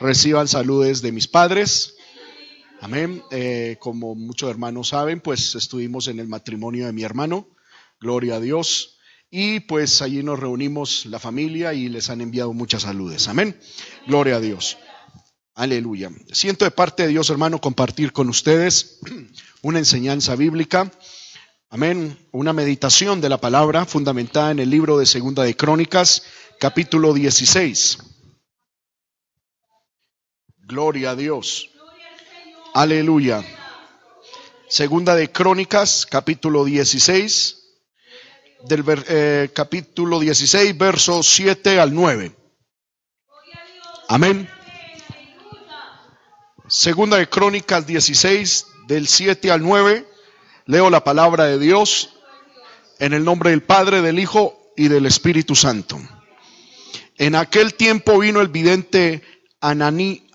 Reciban saludes de mis padres. Amén. Eh, como muchos hermanos saben, pues estuvimos en el matrimonio de mi hermano. Gloria a Dios. Y pues allí nos reunimos la familia y les han enviado muchas saludes. Amén. Gloria a Dios. Aleluya. Siento de parte de Dios, hermano, compartir con ustedes una enseñanza bíblica. Amén. Una meditación de la palabra fundamentada en el libro de Segunda de Crónicas, capítulo 16. Gloria a Dios. Aleluya. Segunda de Crónicas, capítulo 16, del eh, capítulo 16, versos 7 al 9. Amén. Segunda de Crónicas 16, del 7 al 9. Leo la palabra de Dios en el nombre del Padre, del Hijo y del Espíritu Santo. En aquel tiempo vino el vidente Anani,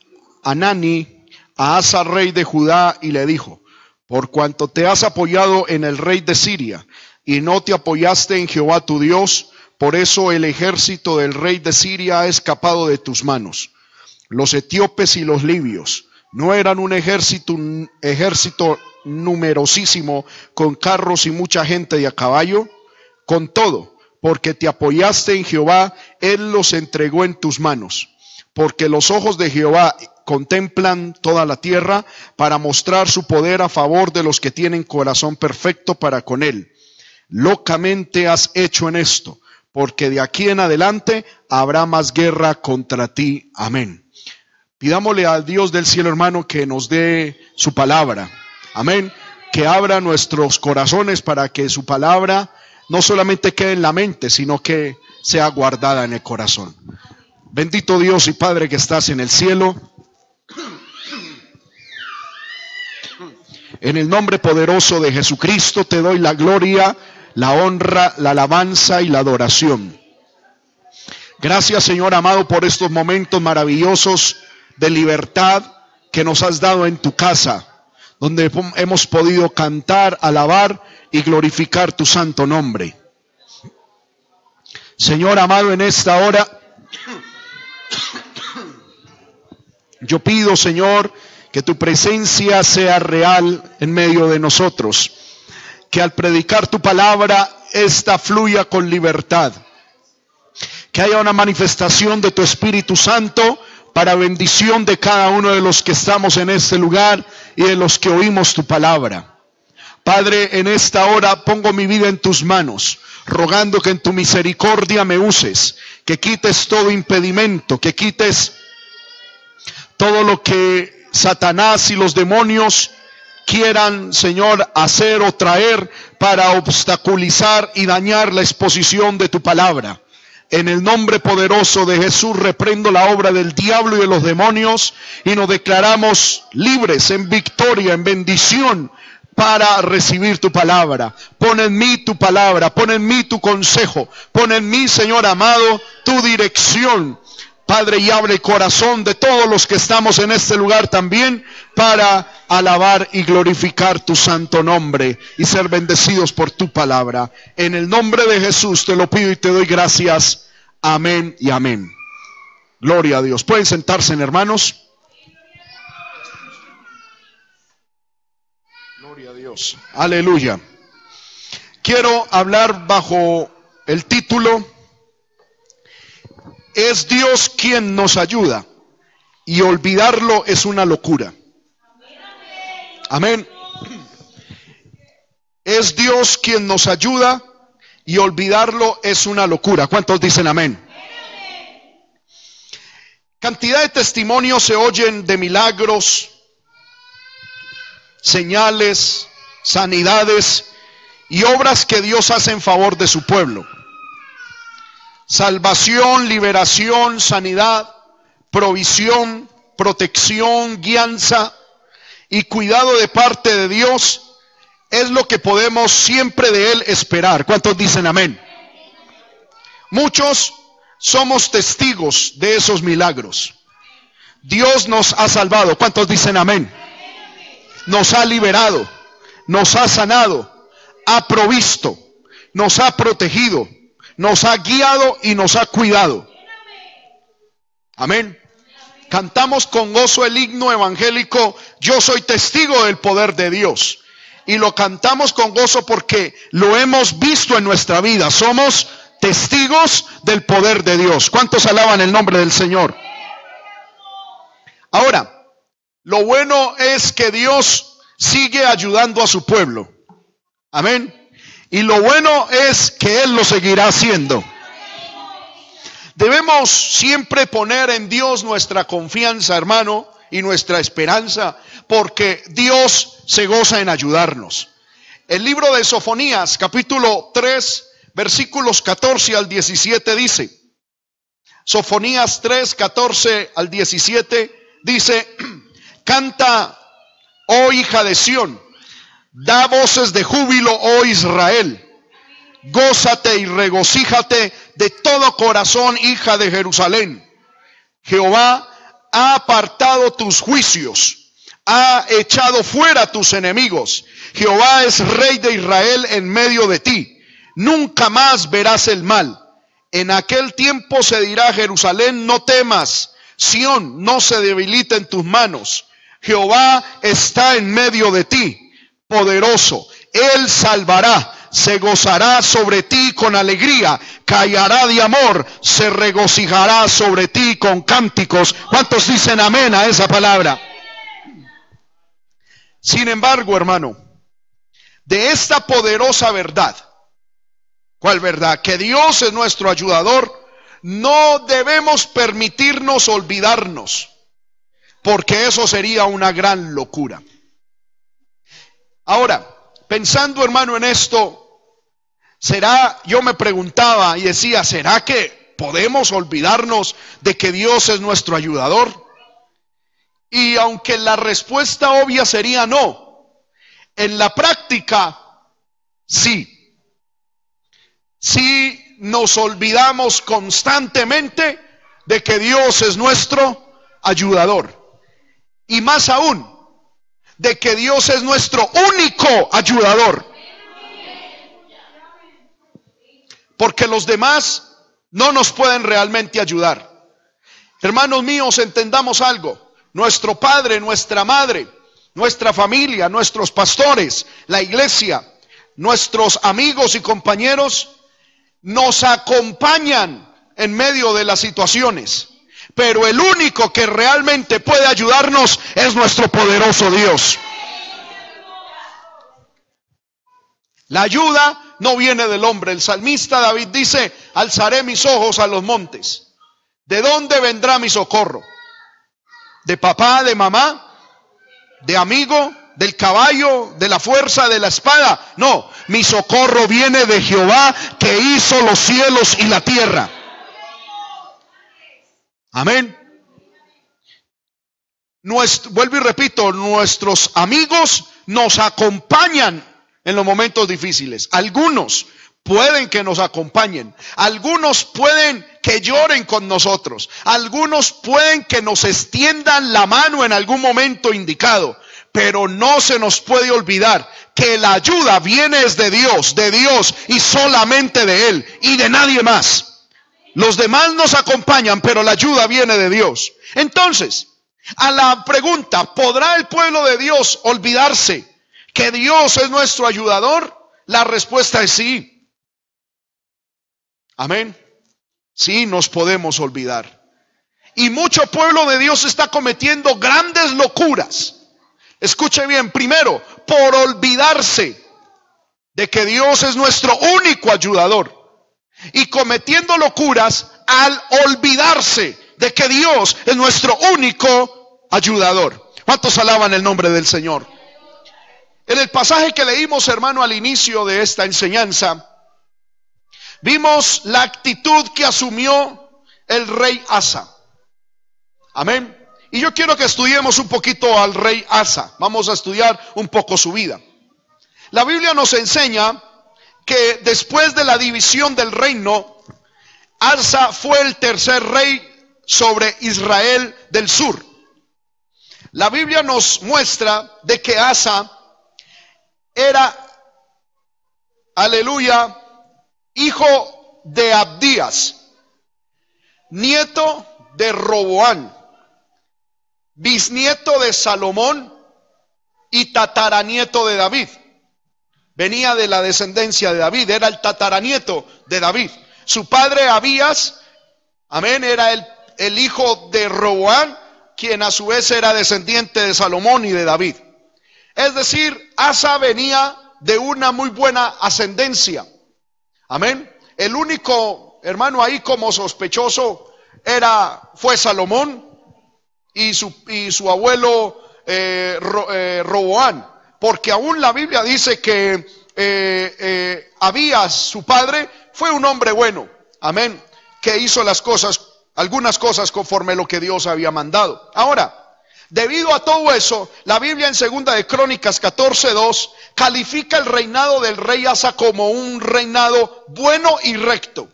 Anani a Asa, rey de Judá, y le dijo, por cuanto te has apoyado en el rey de Siria y no te apoyaste en Jehová tu Dios, por eso el ejército del rey de Siria ha escapado de tus manos. Los etíopes y los libios no eran un ejército, un ejército numerosísimo con carros y mucha gente de a caballo. Con todo, porque te apoyaste en Jehová, Él los entregó en tus manos. Porque los ojos de Jehová contemplan toda la tierra para mostrar su poder a favor de los que tienen corazón perfecto para con él. Locamente has hecho en esto, porque de aquí en adelante habrá más guerra contra ti. Amén. Pidámosle al Dios del cielo, hermano, que nos dé su palabra. Amén. Que abra nuestros corazones para que su palabra no solamente quede en la mente, sino que sea guardada en el corazón. Bendito Dios y Padre que estás en el cielo. En el nombre poderoso de Jesucristo te doy la gloria, la honra, la alabanza y la adoración. Gracias Señor amado por estos momentos maravillosos de libertad que nos has dado en tu casa, donde hemos podido cantar, alabar y glorificar tu santo nombre. Señor amado, en esta hora yo pido, Señor, que tu presencia sea real en medio de nosotros. Que al predicar tu palabra, esta fluya con libertad. Que haya una manifestación de tu Espíritu Santo para bendición de cada uno de los que estamos en este lugar y de los que oímos tu palabra. Padre, en esta hora pongo mi vida en tus manos, rogando que en tu misericordia me uses, que quites todo impedimento, que quites todo lo que Satanás y los demonios quieran, Señor, hacer o traer para obstaculizar y dañar la exposición de tu palabra. En el nombre poderoso de Jesús reprendo la obra del diablo y de los demonios y nos declaramos libres en victoria, en bendición para recibir tu palabra. Pon en mí tu palabra, pon en mí tu consejo, pon en mí, Señor amado, tu dirección Padre, y abre el corazón de todos los que estamos en este lugar también para alabar y glorificar tu santo nombre y ser bendecidos por tu palabra. En el nombre de Jesús te lo pido y te doy gracias. Amén y amén. Gloria a Dios. Pueden sentarse, hermanos. Gloria a Dios. Aleluya. Quiero hablar bajo el título es Dios quien nos ayuda y olvidarlo es una locura. Amén. Es Dios quien nos ayuda y olvidarlo es una locura. ¿Cuántos dicen amén? Cantidad de testimonios se oyen de milagros, señales, sanidades y obras que Dios hace en favor de su pueblo salvación, liberación, sanidad, provisión, protección, guianza y cuidado de parte de Dios es lo que podemos siempre de Él esperar. ¿Cuántos dicen amén? Muchos somos testigos de esos milagros. Dios nos ha salvado. ¿Cuántos dicen amén? Nos ha liberado, nos ha sanado, ha provisto, nos ha protegido, nos ha guiado y nos ha cuidado. Amén. Cantamos con gozo el himno evangélico, yo soy testigo del poder de Dios. Y lo cantamos con gozo porque lo hemos visto en nuestra vida. Somos testigos del poder de Dios. ¿Cuántos alaban el nombre del Señor? Ahora, lo bueno es que Dios sigue ayudando a su pueblo. Amén. Y lo bueno es que Él lo seguirá haciendo. Debemos siempre poner en Dios nuestra confianza, hermano, y nuestra esperanza, porque Dios se goza en ayudarnos. El libro de Sofonías, capítulo 3, versículos 14 al 17 dice, Sofonías 3, 14 al 17 dice, canta, oh hija de Sión, da voces de júbilo, oh Israel gózate y regocíjate de todo corazón, hija de Jerusalén. Jehová ha apartado tus juicios, ha echado fuera tus enemigos. Jehová es rey de Israel en medio de ti. Nunca más verás el mal. En aquel tiempo se dirá Jerusalén, no temas. Sión, no se debilita en tus manos. Jehová está en medio de ti, poderoso. Él salvará se gozará sobre ti con alegría, callará de amor, se regocijará sobre ti con cánticos. ¿Cuántos dicen amén a esa palabra? Sin embargo, hermano, de esta poderosa verdad, ¿cuál verdad? Que Dios es nuestro ayudador, no debemos permitirnos olvidarnos, porque eso sería una gran locura. Ahora, pensando hermano en esto, ¿Será, yo me preguntaba y decía, ¿será que podemos olvidarnos de que Dios es nuestro ayudador? Y aunque la respuesta obvia sería no, en la práctica sí. Sí nos olvidamos constantemente de que Dios es nuestro ayudador. Y más aún, de que Dios es nuestro único ayudador. porque los demás no nos pueden realmente ayudar. Hermanos míos, entendamos algo. Nuestro padre, nuestra madre, nuestra familia, nuestros pastores, la iglesia, nuestros amigos y compañeros nos acompañan en medio de las situaciones. Pero el único que realmente puede ayudarnos es nuestro poderoso Dios. La ayuda no viene del hombre. El salmista David dice, alzaré mis ojos a los montes. ¿De dónde vendrá mi socorro? ¿De papá, de mamá? ¿De amigo? ¿Del caballo? ¿De la fuerza? ¿De la espada? No, mi socorro viene de Jehová que hizo los cielos y la tierra. Amén. vuelvo y repito, nuestros amigos nos acompañan en los momentos difíciles. Algunos pueden que nos acompañen. Algunos pueden que lloren con nosotros. Algunos pueden que nos extiendan la mano en algún momento indicado. Pero no se nos puede olvidar que la ayuda viene de Dios, de Dios y solamente de Él y de nadie más. Los demás nos acompañan, pero la ayuda viene de Dios. Entonces, a la pregunta, ¿podrá el pueblo de Dios olvidarse que Dios es nuestro ayudador? La respuesta es sí. Amén. Sí, nos podemos olvidar. Y mucho pueblo de Dios está cometiendo grandes locuras. Escuche bien, primero, por olvidarse de que Dios es nuestro único ayudador. Y cometiendo locuras al olvidarse de que Dios es nuestro único ayudador. ¿Cuántos alaban el nombre del Señor? En el pasaje que leímos, hermano, al inicio de esta enseñanza, vimos la actitud que asumió el rey Asa. Amén. Y yo quiero que estudiemos un poquito al rey Asa. Vamos a estudiar un poco su vida. La Biblia nos enseña que después de la división del reino, Asa fue el tercer rey sobre Israel del sur. La Biblia nos muestra de que Asa era, aleluya, hijo de Abdías, nieto de Roboán, bisnieto de Salomón y tataranieto de David. Venía de la descendencia de David, era el tataranieto de David. Su padre Abías, amén, era el, hijo de Roboán, quien a su vez era descendiente de Salomón y de David. Es decir, Asa venía de una muy buena ascendencia. Amén. El único hermano ahí como sospechoso era, fue Salomón y su, y su abuelo eh, eh, Roboán, porque aún la Biblia dice que eh, Abías, su padre, fue un hombre bueno, amén, que hizo las cosas, algunas cosas conforme lo que Dios había mandado. Ahora, Debido a todo eso, la Biblia en segunda de Crónicas 14:2 califica el reinado del rey Asa como un reinado bueno y recto.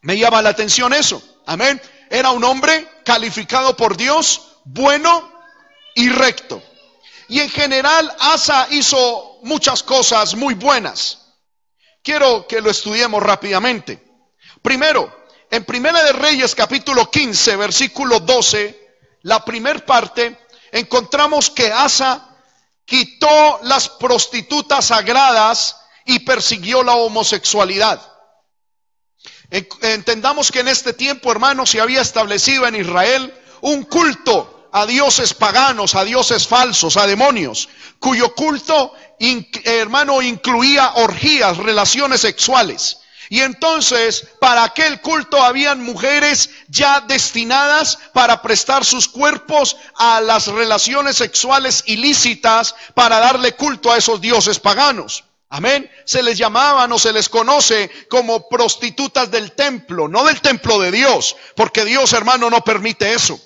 Me llama la atención eso. Amén. Era un hombre calificado por Dios bueno y recto. Y en general Asa hizo muchas cosas muy buenas. Quiero que lo estudiemos rápidamente. Primero, en Primera de Reyes capítulo 15, versículo 12, la primer parte, encontramos que Asa quitó las prostitutas sagradas y persiguió la homosexualidad. Entendamos que en este tiempo, hermanos, se había establecido en Israel un culto a dioses paganos, a dioses falsos, a demonios, cuyo culto, hermano, incluía orgías, relaciones sexuales. Y entonces, para aquel culto habían mujeres ya destinadas para prestar sus cuerpos a las relaciones sexuales ilícitas para darle culto a esos dioses paganos. Amén. Se les llamaban o se les conoce como prostitutas del templo, no del templo de Dios, porque Dios, hermano, no permite eso.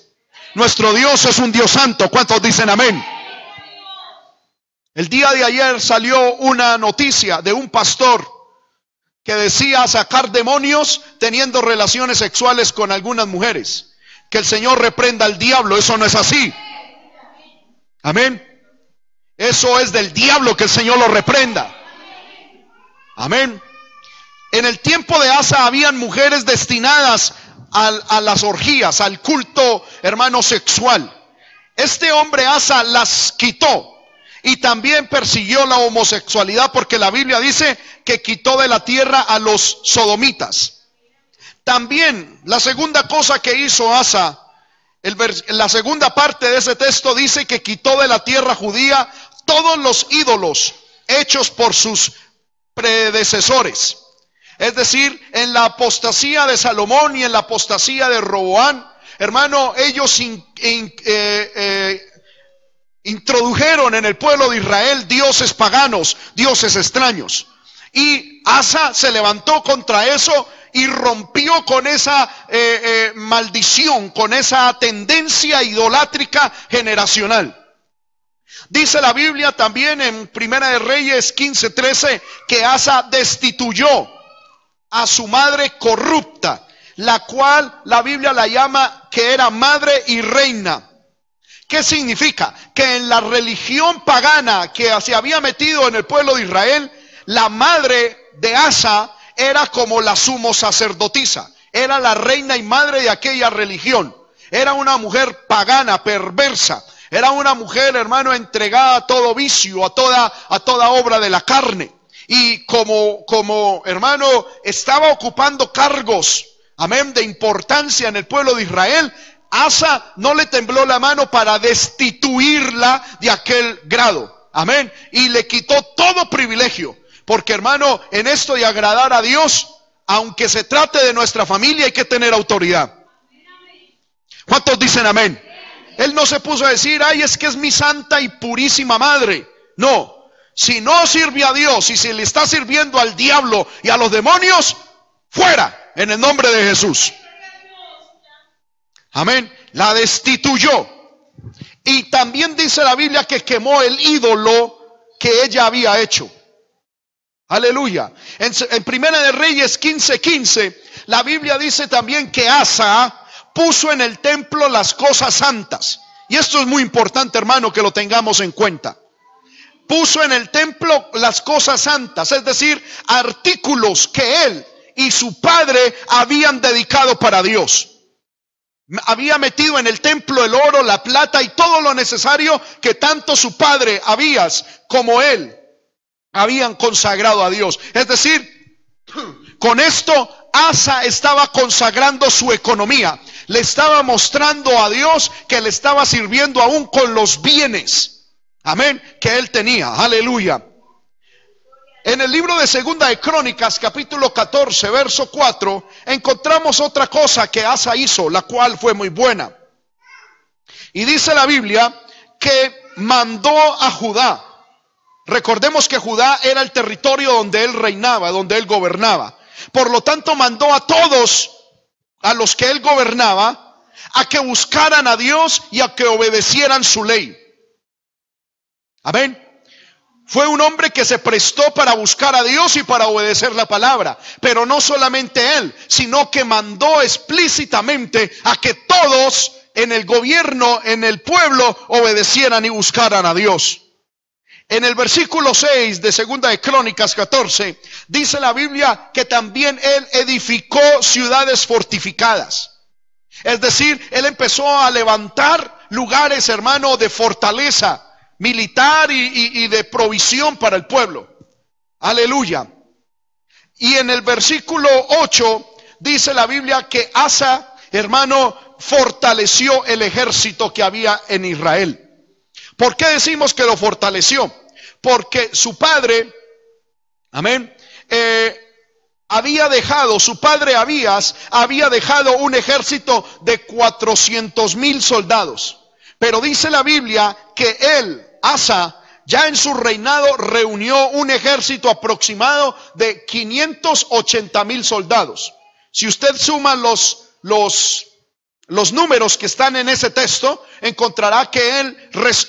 Nuestro Dios es un Dios santo. ¿Cuántos dicen amén? El día de ayer salió una noticia de un pastor que decía sacar demonios teniendo relaciones sexuales con algunas mujeres. Que el Señor reprenda al diablo. Eso no es así. Amén. Eso es del diablo que el Señor lo reprenda. Amén. En el tiempo de Asa habían mujeres destinadas a, las orgías, al culto, hermano, sexual. Este hombre Asa las quitó y también persiguió la homosexualidad porque la Biblia dice que quitó de la tierra a los sodomitas. También la segunda cosa que hizo Asa, la segunda parte de ese texto dice que quitó de la tierra judía todos los ídolos hechos por sus predecesores. Es decir, en la apostasía de Salomón y en la apostasía de Roboán, hermano, ellos eh, eh, introdujeron en el pueblo de Israel dioses paganos, dioses extraños. Y Asa se levantó contra eso y rompió con esa eh, maldición, con esa tendencia idolátrica generacional. Dice la Biblia también en Primera de Reyes 15:13 que Asa destituyó a su madre corrupta, la cual la Biblia la llama que era madre y reina. ¿Qué significa? Que en la religión pagana que se había metido en el pueblo de Israel, la madre de Asa era como la sumo sacerdotisa, era la reina y madre de aquella religión. Era una mujer pagana, perversa, era una mujer, hermano, entregada a todo vicio, a toda, a toda obra de la carne. Y como, como, hermano, estaba ocupando cargos, amén, de importancia en el pueblo de Israel, Asa no le tembló la mano para destituirla de aquel grado. Amén. Y le quitó todo privilegio. Porque hermano, en esto de agradar a Dios, aunque se trate de nuestra familia, hay que tener autoridad. ¿Cuántos dicen amén? Él no se puso a decir, ay, es que es mi santa y purísima madre. No, si no sirve a Dios y si le está sirviendo al diablo y a los demonios, fuera en el nombre de Jesús. Amén. La destituyó. Y también dice la Biblia que quemó el ídolo que ella había hecho. Aleluya. En, Primera de Reyes 15:15, 15, la Biblia dice también que Asa puso en el templo las cosas santas. Y esto es muy importante, hermano, que lo tengamos en cuenta. Puso en el templo las cosas santas, es decir, artículos que él y su padre habían dedicado para Dios. había metido en el templo el oro, la plata y todo lo necesario que tanto su padre Abías como él habían consagrado a Dios. Es decir, con esto Asa estaba consagrando su economía. Le estaba mostrando a Dios que le estaba sirviendo aún con los bienes. Amén. Que él tenía. Aleluya. En el libro de Segunda de Crónicas, capítulo 14, verso 4, encontramos otra cosa que Asa hizo, la cual fue muy buena. Y dice la Biblia que mandó a Judá. Recordemos que Judá era el territorio donde él reinaba, donde él gobernaba. Por lo tanto, mandó a todos a los que él gobernaba a que buscaran a Dios y a que obedecieran su ley. Amén. Fue un hombre que se prestó para buscar a Dios y para obedecer la palabra. Pero no solamente él, sino que mandó explícitamente a que todos en el gobierno, en el pueblo, obedecieran y buscaran a Dios. En el versículo 6 de Segunda de Crónicas 14, dice la Biblia que también él edificó ciudades fortificadas. Es decir, él empezó a levantar lugares, hermano, de fortaleza militar y, de provisión para el pueblo. Aleluya. Y en el versículo 8 dice la Biblia que Asa, hermano, fortaleció el ejército que había en Israel. ¿Por qué decimos que lo fortaleció? Porque su padre, amén, eh, había dejado, su padre Abías había dejado un ejército de 400 mil soldados. Pero dice la Biblia que él, Asa ya en su reinado reunió un ejército aproximado de 580 mil soldados. Si usted suma los, los, los números que están en ese texto, encontrará que él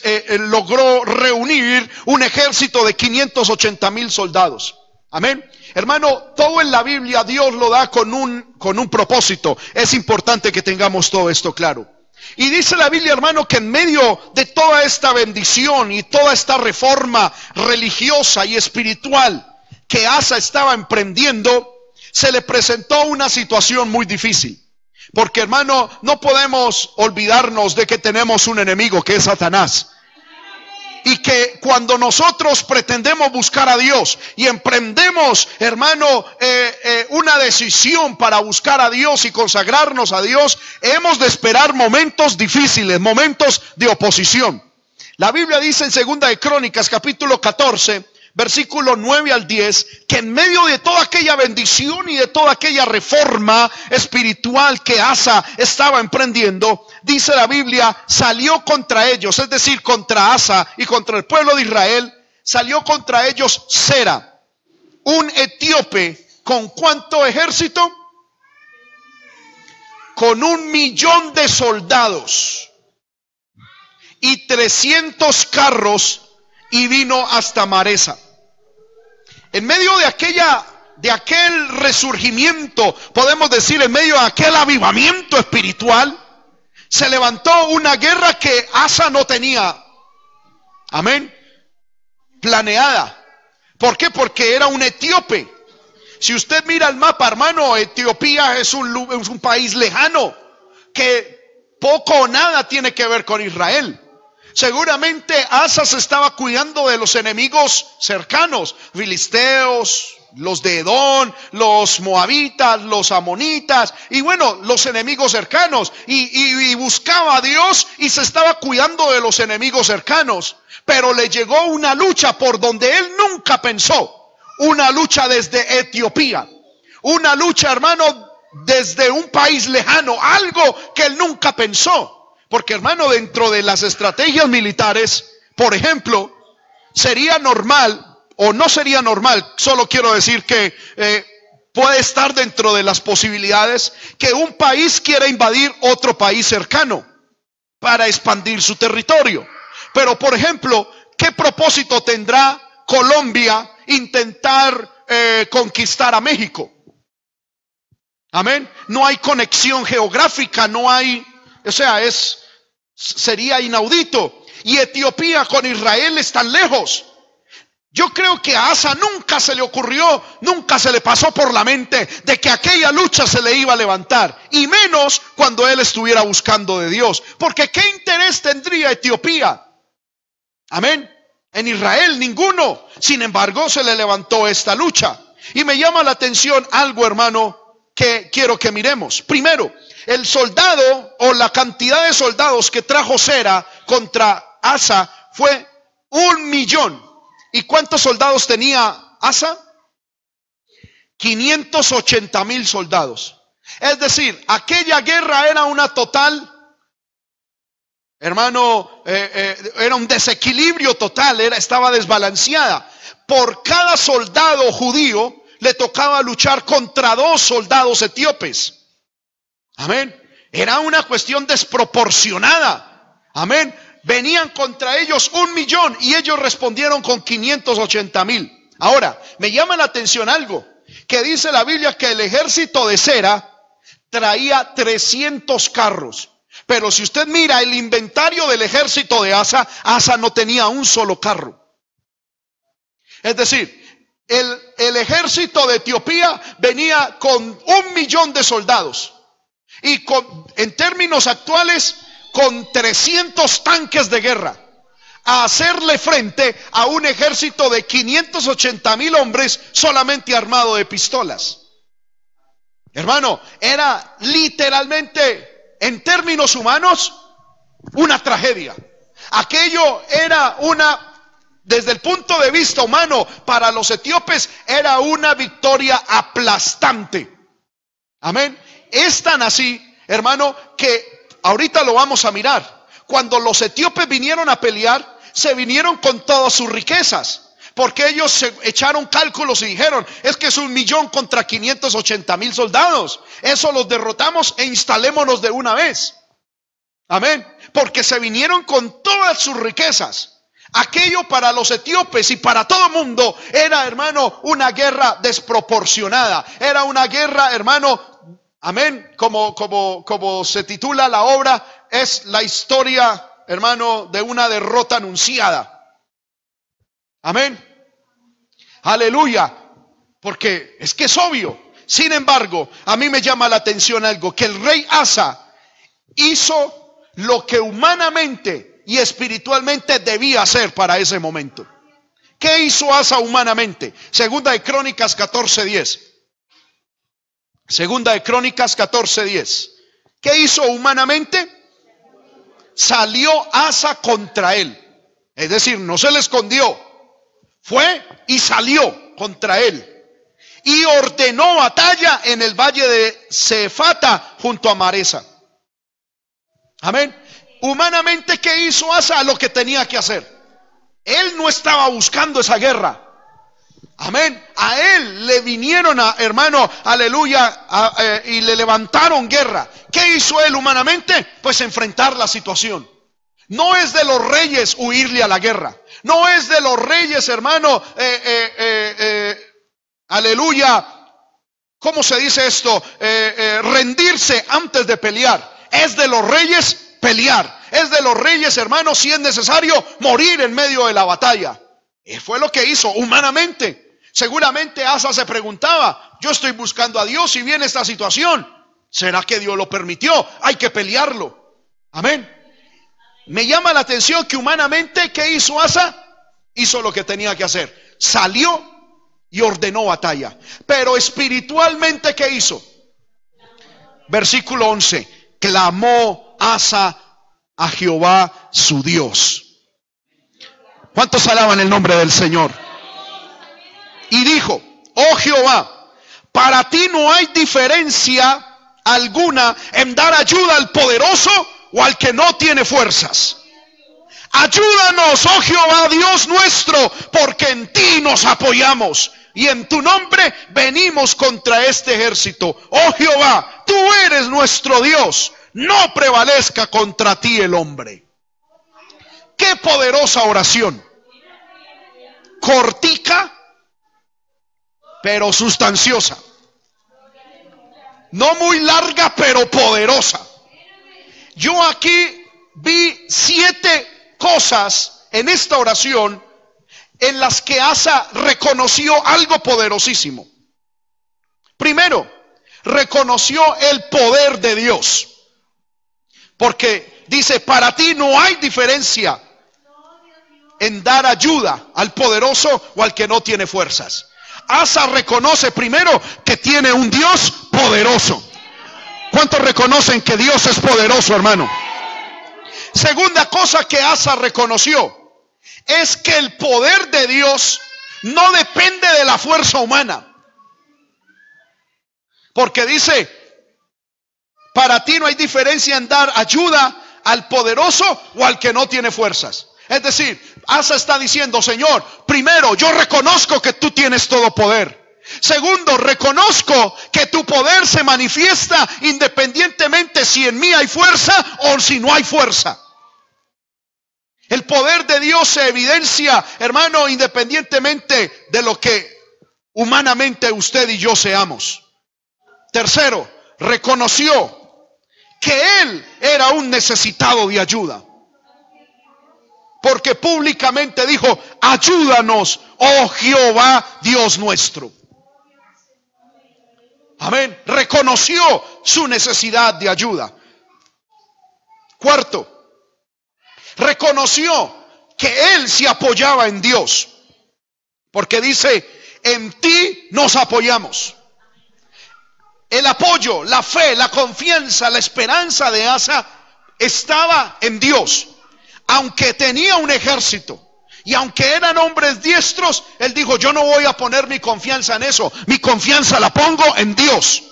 eh, logró reunir un ejército de 580 mil soldados. Amén. Hermano, todo en la Biblia Dios lo da con un, con un propósito. Es importante que tengamos todo esto claro. Y dice la Biblia, hermano, que en medio de toda esta bendición y toda esta reforma religiosa y espiritual que Asa estaba emprendiendo, se le presentó una situación muy difícil. Porque, hermano, no podemos olvidarnos de que tenemos un enemigo que es Satanás y que cuando nosotros pretendemos buscar a Dios y emprendemos, hermano, eh, eh, una decisión para buscar a Dios y consagrarnos a Dios, hemos de esperar momentos difíciles, momentos de oposición. La Biblia dice en Segunda de Crónicas, capítulo 14, versículo 9 al 10, que en medio de toda aquella bendición y de toda aquella reforma espiritual que Asa estaba emprendiendo, dice la Biblia, salió contra ellos, es decir, contra Asa y contra el pueblo de Israel, salió contra ellos Sera, un etíope, ¿con cuánto ejército? Con un millón de soldados y 300 carros y vino hasta Maresa. En medio de aquella de aquel resurgimiento, podemos decir, en medio de aquel avivamiento espiritual, se levantó una guerra que Asa no tenía. Amén. Planeada. ¿Por qué? Porque era un etíope. Si usted mira el mapa, hermano, Etiopía es un, es un país lejano que poco o nada tiene que ver con Israel. Seguramente Asa se estaba cuidando de los enemigos cercanos, filisteos, los de Edón, los moabitas, los amonitas y bueno, los enemigos cercanos. Y, y, buscaba a Dios y se estaba cuidando de los enemigos cercanos. Pero le llegó una lucha por donde él nunca pensó. Una lucha desde Etiopía. Una lucha, hermano, desde un país lejano. Algo que él nunca pensó. Porque hermano, dentro de las estrategias militares, por ejemplo, sería normal o no sería normal, solo quiero decir que eh, puede estar dentro de las posibilidades que un país quiera invadir otro país cercano para expandir su territorio. Pero, por ejemplo, ¿qué propósito tendrá Colombia intentar eh, conquistar a México? Amén. No hay conexión geográfica, no hay, o sea, es sería inaudito. Y Etiopía con Israel están lejos. Yo creo que a Asa nunca se le ocurrió, nunca se le pasó por la mente de que aquella lucha se le iba a levantar, y menos cuando él estuviera buscando de Dios, porque ¿qué interés tendría Etiopía? Amén. En Israel ninguno. Sin embargo, se le levantó esta lucha. Y me llama la atención algo, hermano, que quiero que miremos. Primero, el soldado o la cantidad de soldados que trajo Sera contra Asa fue un millón. ¿Y cuántos soldados tenía Asa? 580 mil soldados. Es decir, aquella guerra era una total, hermano, eh, eh, era un desequilibrio total, era, estaba desbalanceada. Por cada soldado judío le tocaba luchar contra dos soldados etíopes. Amén. Era una cuestión desproporcionada. Amén venían contra ellos un millón y ellos respondieron con 580 mil. Ahora, me llama la atención algo, que dice la Biblia que el ejército de Cera traía 300 carros. Pero si usted mira el inventario del ejército de Asa, Asa no tenía un solo carro. Es decir, el, el ejército de Etiopía venía con un millón de soldados. Y con, en términos actuales, con 300 tanques de guerra a hacerle frente a un ejército de 580 mil hombres solamente armado de pistolas. Hermano, era literalmente, en términos humanos, una tragedia. Aquello era una, desde el punto de vista humano, para los etíopes, era una victoria aplastante. Amén. Es tan así, hermano, que Ahorita lo vamos a mirar. Cuando los etíopes vinieron a pelear, se vinieron con todas sus riquezas. Porque ellos se echaron cálculos y dijeron, es que es un millón contra 580 mil soldados. Eso los derrotamos e instalémonos de una vez. Amén. Porque se vinieron con todas sus riquezas. Aquello para los etíopes y para todo mundo era, hermano, una guerra desproporcionada. Era una guerra, hermano, Amén. Como, como, como se titula la obra, es la historia, hermano, de una derrota anunciada. Amén. Aleluya. Porque es que es obvio. Sin embargo, a mí me llama la atención algo, que el rey Asa hizo lo que humanamente y espiritualmente debía hacer para ese momento. ¿Qué hizo Asa humanamente? Segunda de Crónicas 14:10. Segunda de Crónicas 14:10. ¿Qué hizo humanamente? Salió Asa contra él. Es decir, no se le escondió. Fue y salió contra él. Y ordenó batalla en el valle de Cefata junto a Maresa. Amén. Humanamente, ¿qué hizo Asa? Lo que tenía que hacer. Él no estaba buscando esa guerra. Amén. A él le vinieron a, hermano, aleluya, eh, y le levantaron guerra. ¿Qué hizo él humanamente? Pues enfrentar la situación. No es de los reyes huirle a la guerra. No es de los reyes, hermano, eh, eh, aleluya. ¿Cómo se dice esto? rendirse antes de pelear. Es de los reyes pelear. Es de los reyes, hermano, si es necesario, morir en medio de la batalla. Fue lo que hizo humanamente. Seguramente Asa se preguntaba, yo estoy buscando a Dios y viene esta situación. ¿Será que Dios lo permitió? Hay que pelearlo. Amén. Me llama la atención que humanamente, ¿qué hizo Asa? Hizo lo que tenía que hacer. Salió y ordenó batalla. Pero espiritualmente, ¿qué hizo? Versículo 11. Clamó Asa a Jehová su Dios. ¿Cuántos alaban el nombre del Señor? Y dijo, oh Jehová, para ti no hay diferencia alguna en dar ayuda al poderoso o al que no tiene fuerzas. Ayúdanos, oh Jehová, Dios nuestro, porque en ti nos apoyamos y en tu nombre venimos contra este ejército. Oh Jehová, tú eres nuestro Dios, no prevalezca contra ti el hombre. Qué poderosa oración. Cortica, pero sustanciosa. No muy larga, pero poderosa. Yo aquí vi siete cosas en esta oración en las que Asa reconoció algo poderosísimo. Primero, reconoció el poder de Dios. Porque dice, para ti no hay diferencia en dar ayuda al poderoso o al que no tiene fuerzas. Asa reconoce primero que tiene un Dios poderoso. ¿Cuántos reconocen que Dios es poderoso, hermano? Segunda cosa que Asa reconoció es que el poder de Dios no depende de la fuerza humana. Porque dice, para ti no hay diferencia en dar ayuda al poderoso o al que no tiene fuerzas. Es decir, Asa está diciendo, Señor, primero, yo reconozco que tú tienes todo poder. Segundo, reconozco que tu poder se manifiesta independientemente si en mí hay fuerza o si no hay fuerza. El poder de Dios se evidencia, hermano, independientemente de lo que humanamente usted y yo seamos. Tercero, reconoció que él era un necesitado de ayuda. Porque públicamente dijo, ayúdanos, oh Jehová Dios nuestro. Amén. Reconoció su necesidad de ayuda. Cuarto, reconoció que él se apoyaba en Dios. Porque dice, en ti nos apoyamos. El apoyo, la fe, la confianza, la esperanza de Asa estaba en Dios. Aunque tenía un ejército y aunque eran hombres diestros, él dijo, yo no voy a poner mi confianza en eso. Mi confianza la pongo en Dios.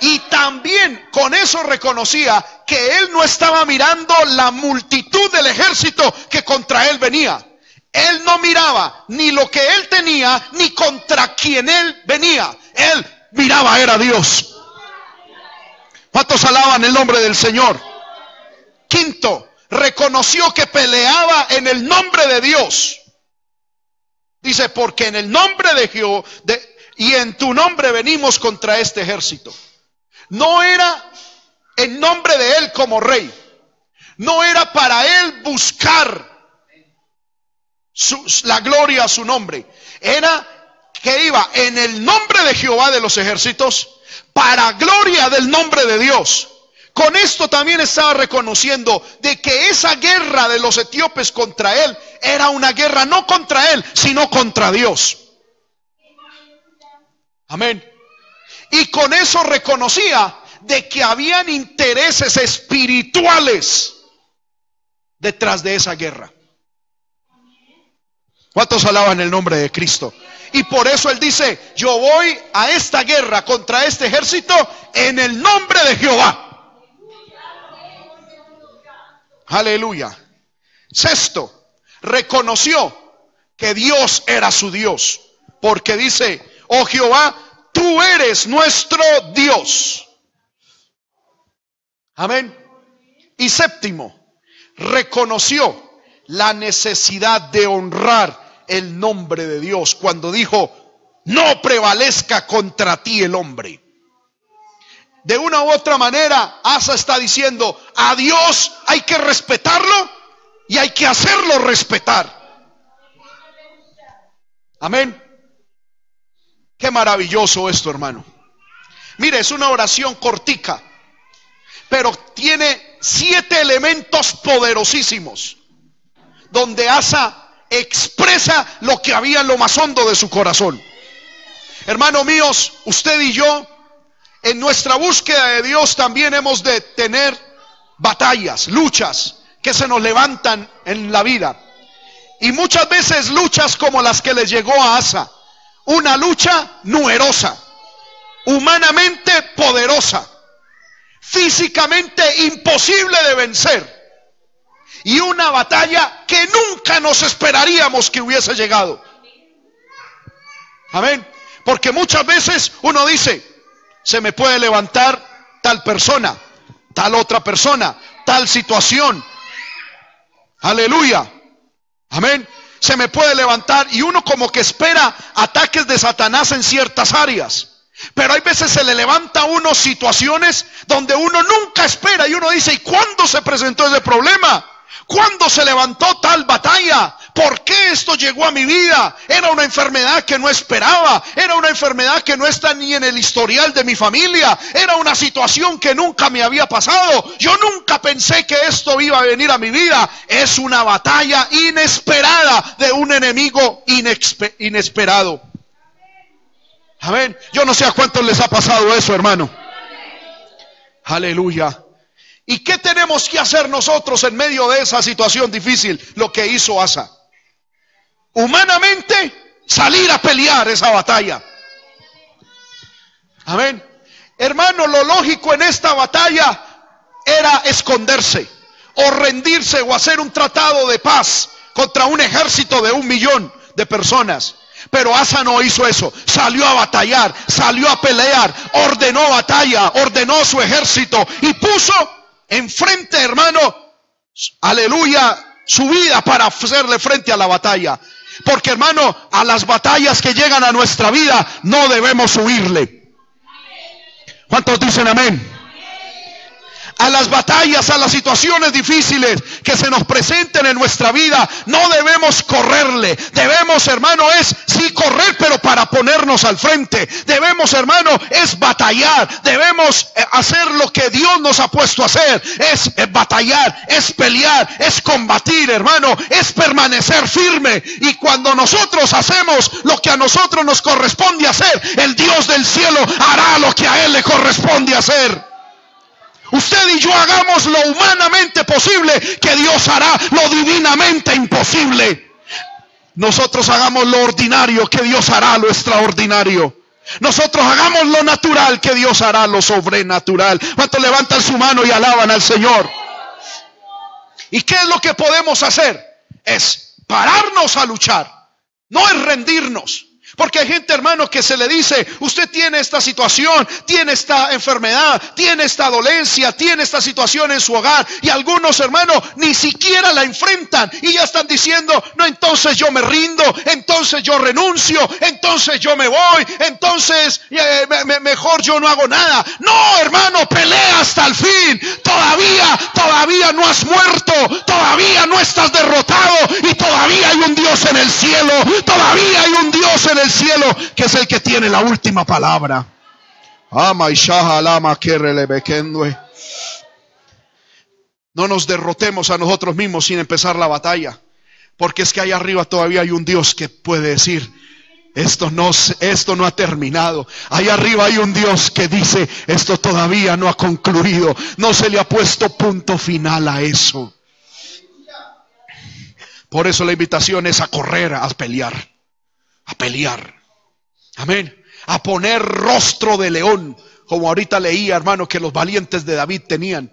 Y también con eso reconocía que él no estaba mirando la multitud del ejército que contra él venía. Él no miraba ni lo que él tenía, ni contra quien él venía. Él miraba era Dios. ¿Cuántos alaban el nombre del Señor? Quinto, reconoció que peleaba en el nombre de Dios. Dice, porque en el nombre de Jehová y en tu nombre venimos contra este ejército. No era en nombre de él como rey. No era para él buscar la gloria a su nombre. Era que iba en el nombre de Jehová de los ejércitos para gloria del nombre de Dios. Con esto también estaba reconociendo de que esa guerra de los etíopes contra él era una guerra no contra él, sino contra Dios. Amén. Y con eso reconocía de que habían intereses espirituales detrás de esa guerra. ¿Cuántos alaban el nombre de Cristo? Y por eso él dice, yo voy a esta guerra contra este ejército en el nombre de Jehová. Aleluya. Sexto, reconoció que Dios era su Dios. Porque dice, oh Jehová, tú eres nuestro Dios. Amén. Y séptimo, reconoció la necesidad de honrar el nombre de Dios cuando dijo, no prevalezca contra ti el hombre. De una u otra manera, Asa está diciendo, a Dios hay que respetarlo y hay que hacerlo respetar. Amén. Qué maravilloso esto, hermano. Mire, es una oración cortica, pero tiene siete elementos poderosísimos, donde Asa expresa lo que había en lo más hondo de su corazón. Hermano míos, usted y yo, en nuestra búsqueda de Dios también hemos de tener batallas, luchas que se nos levantan en la vida. Y muchas veces luchas como las que le llegó a Asa. Una lucha numerosa, humanamente poderosa físicamente imposible de vencer. Y una batalla que nunca nos esperaríamos que hubiese llegado. Amén. Porque muchas veces uno dice, se me puede levantar tal persona, tal otra persona, tal situación. Aleluya. Amén. Se me puede levantar y uno como que espera ataques de Satanás en ciertas áreas. Pero hay veces se le levanta a uno situaciones donde uno nunca espera y uno dice, ¿y cuándo se presentó ese problema? ¿Cuándo se levantó tal batalla? ¿Por qué esto llegó a mi vida? Era una enfermedad que no esperaba, era una enfermedad que no está ni en el historial de mi familia, era una situación que nunca me había pasado. Yo nunca pensé que esto iba a venir a mi vida. Es una batalla inesperada de un enemigo inesperado. Amén. Yo no sé a cuántos les ha pasado eso, hermano. Aleluya. ¿Y qué tenemos que hacer nosotros en medio de esa situación difícil? Lo que hizo Asa. Humanamente, salir a pelear esa batalla. Amén. Hermano, lo lógico en esta batalla era esconderse o rendirse o hacer un tratado de paz contra un ejército de un millón de personas. Pero Asa no hizo eso. Salió a batallar, salió a pelear, ordenó batalla, ordenó su ejército y puso enfrente, hermano, aleluya, su vida para hacerle frente a la batalla. Porque, hermano, a las batallas que llegan a nuestra vida no debemos huirle. ¿Cuántos dicen amén? A las batallas, a las situaciones difíciles que se nos presenten en nuestra vida, no debemos correrle. Debemos, hermano, es sí correr, pero para ponernos al frente. Debemos, hermano, es batallar. Debemos eh, hacer lo que Dios nos ha puesto a hacer. Es eh, batallar, es pelear, es combatir, hermano, es permanecer firme. Y cuando nosotros hacemos lo que a nosotros nos corresponde hacer, el Dios del cielo hará lo que a Él le corresponde hacer. Usted y yo hagamos lo humanamente posible, que Dios hará lo divinamente imposible. Nosotros hagamos lo ordinario, que Dios hará lo extraordinario. Nosotros hagamos lo natural, que Dios hará lo sobrenatural. ¿Cuántos levantan su mano y alaban al Señor? ¿Y qué es lo que podemos hacer? Es pararnos a luchar. No es rendirnos. Porque hay gente, hermano, que se le dice, usted tiene esta situación, tiene esta enfermedad, tiene esta dolencia, tiene esta situación en su hogar. Y algunos, hermanos, ni siquiera la enfrentan y ya están diciendo, no, entonces yo me rindo, entonces yo renuncio, entonces yo me voy, entonces eh, mejor yo no hago nada. No, hermano, pelea hasta el fin. Todavía, todavía no has muerto, todavía no estás derrotado y todavía hay un Dios en el cielo, todavía hay un Dios en el cielo, que es el que tiene la última palabra. No nos derrotemos a nosotros mismos sin empezar la batalla. Porque es que ahí arriba todavía hay un Dios que puede decir, esto no, esto no ha terminado. Ahí arriba hay un Dios que dice, esto todavía no ha concluido. No se le ha puesto punto final a eso. Por eso la invitación es a correr, a pelear a pelear. Amén. A poner rostro de león, como ahorita leía, hermano, que los valientes de David tenían.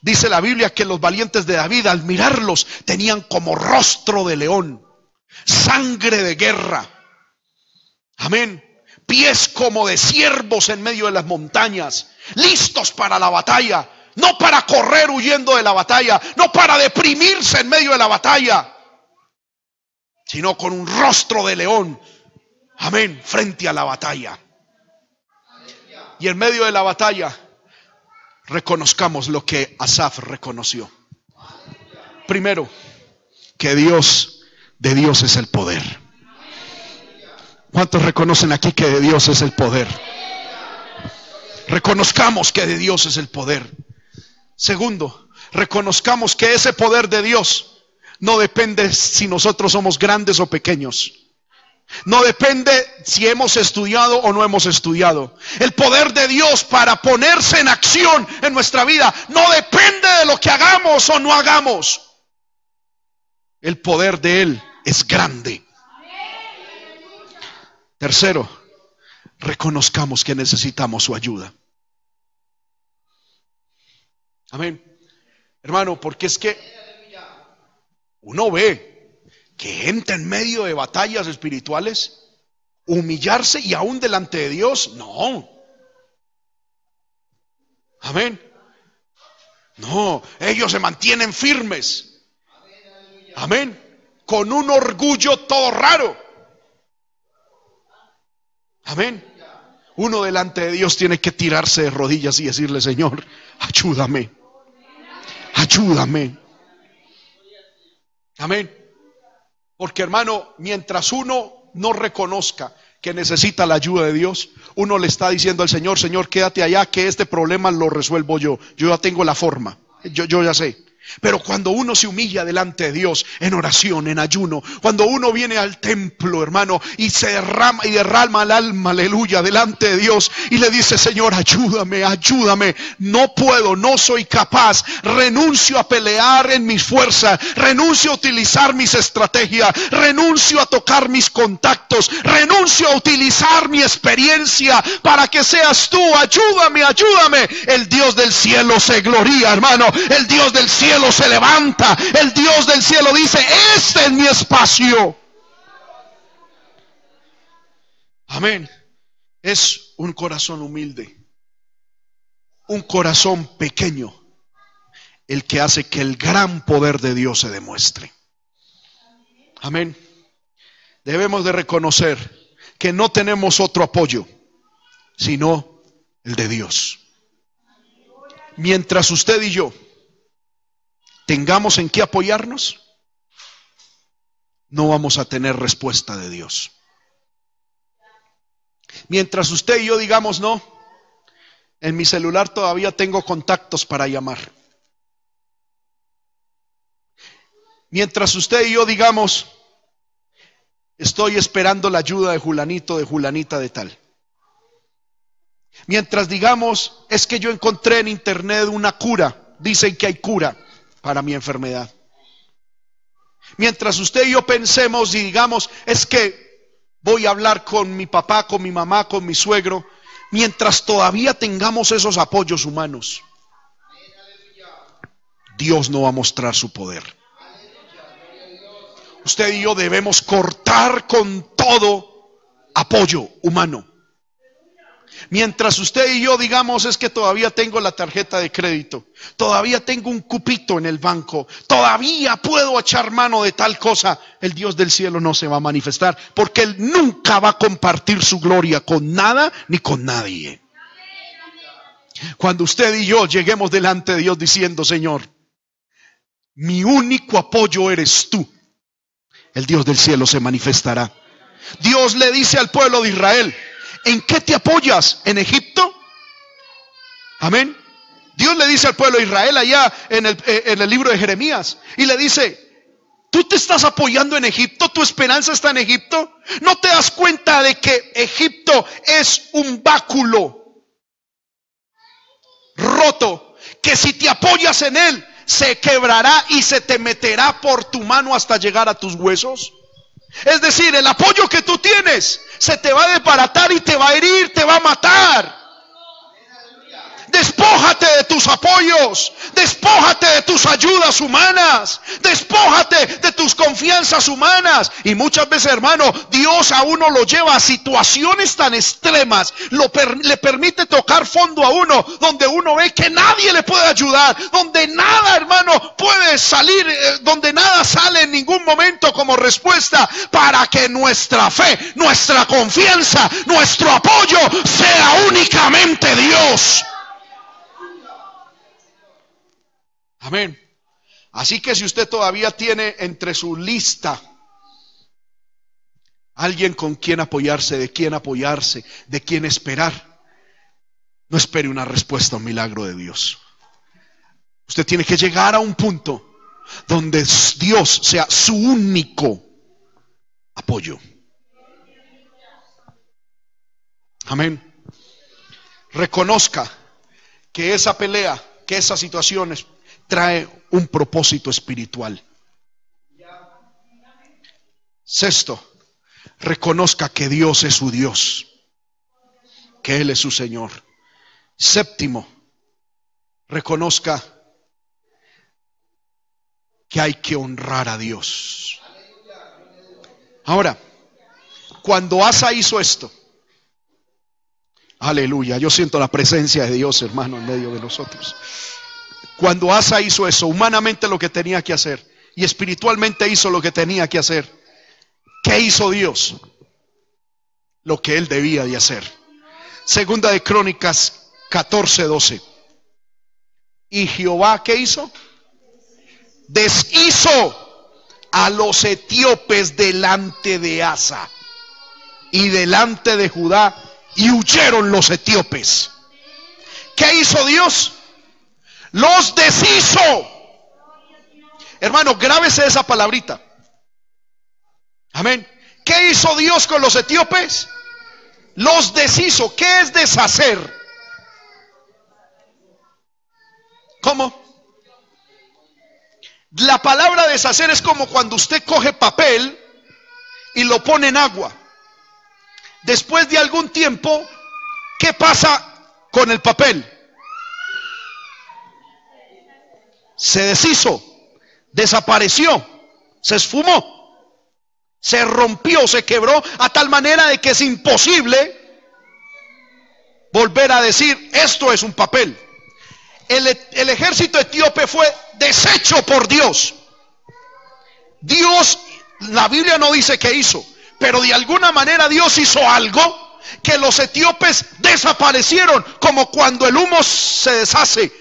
Dice la Biblia que los valientes de David, al mirarlos, tenían como rostro de león, sangre de guerra. Amén. Pies como de siervos en medio de las montañas, listos para la batalla, no para correr huyendo de la batalla, no para deprimirse en medio de la batalla, sino con un rostro de león. Amén, frente a la batalla. Y en medio de la batalla, reconozcamos lo que Asaf reconoció. Primero, que Dios, de Dios es el poder. ¿Cuántos reconocen aquí que de Dios es el poder? Reconozcamos que de Dios es el poder. Segundo, reconozcamos que ese poder de Dios no depende si nosotros somos grandes o pequeños. No depende si hemos estudiado o no hemos estudiado. El poder de Dios para ponerse en acción en nuestra vida no depende de lo que hagamos o no hagamos. El poder de Él es grande. Tercero, reconozcamos que necesitamos su ayuda. Amén. Hermano, porque es que uno ve que gente en medio de batallas espirituales, humillarse y aún delante de Dios, no. Amén. No, ellos se mantienen firmes. Amén. Con un orgullo todo raro. Amén. Uno delante de Dios tiene que tirarse de rodillas y decirle, Señor, ayúdame. Ayúdame. Amén. Porque hermano, mientras uno no reconozca que necesita la ayuda de Dios, uno le está diciendo al Señor, Señor, quédate allá, que este problema lo resuelvo yo. Yo ya tengo la forma. Yo, yo ya sé. Pero cuando uno se humilla delante de Dios en oración, en ayuno, cuando uno viene al templo, hermano, y se derrama y derrama el alma, aleluya, delante de Dios y le dice, Señor, ayúdame, ayúdame, no puedo, no soy capaz, renuncio a pelear en mis fuerzas, renuncio a utilizar mis estrategias, renuncio a tocar mis contactos, renuncio a utilizar mi experiencia para que seas tú, ayúdame, ayúdame. El Dios del cielo se gloría, hermano, el Dios del cielo se levanta. El Dios del cielo dice, este es mi espacio. Amén. Es un corazón humilde. Un corazón pequeño. El que hace que el gran poder de Dios se demuestre. Amén. Debemos de reconocer que no tenemos otro apoyo, sino el de Dios. Mientras usted y yo tengamos en qué apoyarnos, no vamos a tener respuesta de Dios. Mientras usted y yo digamos no, en mi celular todavía tengo contactos para llamar. Mientras usted y yo digamos, estoy esperando la ayuda de Julanito, de Julanita, de tal. Mientras digamos, es que yo encontré en internet una cura, dicen que hay cura para mi enfermedad. Mientras usted y yo pensemos y digamos, es que voy a hablar con mi papá, con mi mamá, con mi suegro, mientras todavía tengamos esos apoyos humanos, Dios no va a mostrar su poder. Usted y yo debemos cortar con todo apoyo humano. Mientras usted y yo digamos es que todavía tengo la tarjeta de crédito, todavía tengo un cupito en el banco, todavía puedo echar mano de tal cosa, el Dios del cielo no se va a manifestar porque Él nunca va a compartir su gloria con nada ni con nadie. Cuando usted y yo lleguemos delante de Dios diciendo, Señor, mi único apoyo eres tú, el Dios del cielo se manifestará. Dios le dice al pueblo de Israel, ¿En qué te apoyas? ¿En Egipto? Amén. Dios le dice al pueblo de Israel allá en el, eh, en el libro de Jeremías y le dice, ¿Tú te estás apoyando en Egipto? ¿Tu esperanza está en Egipto? ¿No te das cuenta de que Egipto es un báculo roto? Que si te apoyas en él, se quebrará y se te meterá por tu mano hasta llegar a tus huesos. Es decir, el apoyo que tú tienes se te va a desbaratar y te va a herir, te va a matar. Despójate de tus apoyos, despójate de tus ayudas humanas, despójate de tus confianzas humanas. Y muchas veces, hermano, Dios a uno lo lleva a situaciones tan extremas, lo le permite tocar fondo a uno, donde uno ve que nadie le puede ayudar, donde nada, hermano, puede salir, eh, donde nada sale en ningún momento como respuesta para que nuestra fe, nuestra confianza, nuestro apoyo sea únicamente Dios. Amén. Así que si usted todavía tiene entre su lista alguien con quien apoyarse, de quien apoyarse, de quien esperar, no espere una respuesta a un milagro de Dios. Usted tiene que llegar a un punto donde Dios sea su único apoyo. Amén. Reconozca que esa pelea, que esas situaciones trae un propósito espiritual. Sexto, reconozca que Dios es su Dios, que Él es su Señor. Séptimo, reconozca que hay que honrar a Dios. Ahora, cuando Asa hizo esto, aleluya, yo siento la presencia de Dios, hermano, en medio de nosotros. Cuando Asa hizo eso, humanamente lo que tenía que hacer y espiritualmente hizo lo que tenía que hacer, ¿qué hizo Dios? Lo que él debía de hacer. Segunda de Crónicas 14, 12. ¿Y Jehová qué hizo? Deshizo a los etíopes delante de Asa y delante de Judá y huyeron los etíopes. ¿Qué hizo Dios? Los deshizo. Hermano, grábese esa palabrita. Amén. ¿Qué hizo Dios con los etíopes? Los deshizo. ¿Qué es deshacer? ¿Cómo? La palabra deshacer es como cuando usted coge papel y lo pone en agua. Después de algún tiempo, ¿qué pasa con el papel? Se deshizo, desapareció, se esfumó, se rompió, se quebró a tal manera de que es imposible volver a decir, esto es un papel. El, el ejército etíope fue deshecho por Dios. Dios, la Biblia no dice que hizo, pero de alguna manera Dios hizo algo que los etíopes desaparecieron, como cuando el humo se deshace,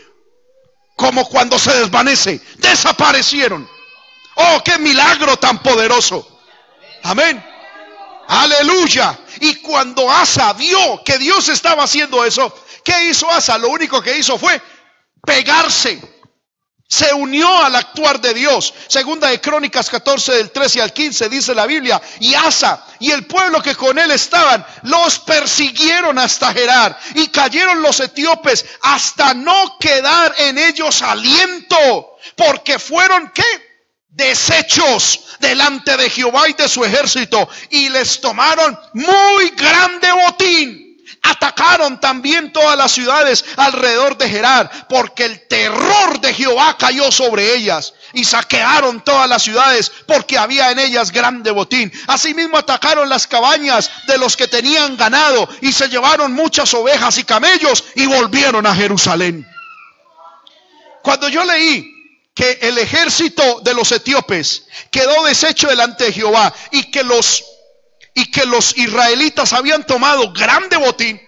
como cuando se desvanece, desaparecieron. Oh, qué milagro tan poderoso. Amén. Aleluya. Y cuando Asa vio que Dios estaba haciendo eso, ¿qué hizo Asa? Lo único que hizo fue pegarse se unió al actuar de Dios. Segunda de Crónicas 14 del 13 al 15 dice la Biblia. Y Asa y el pueblo que con él estaban los persiguieron hasta Gerar. Y cayeron los etíopes hasta no quedar en ellos aliento. Porque fueron qué? Desechos delante de Jehová y de su ejército. Y les tomaron muy grande botín Atacaron también todas las ciudades alrededor de Gerar, porque el terror de Jehová cayó sobre ellas. Y saquearon todas las ciudades, porque había en ellas grande botín. Asimismo atacaron las cabañas de los que tenían ganado, y se llevaron muchas ovejas y camellos, y volvieron a Jerusalén. Cuando yo leí que el ejército de los etíopes quedó deshecho delante de Jehová y que los y que los israelitas habían tomado grande botín,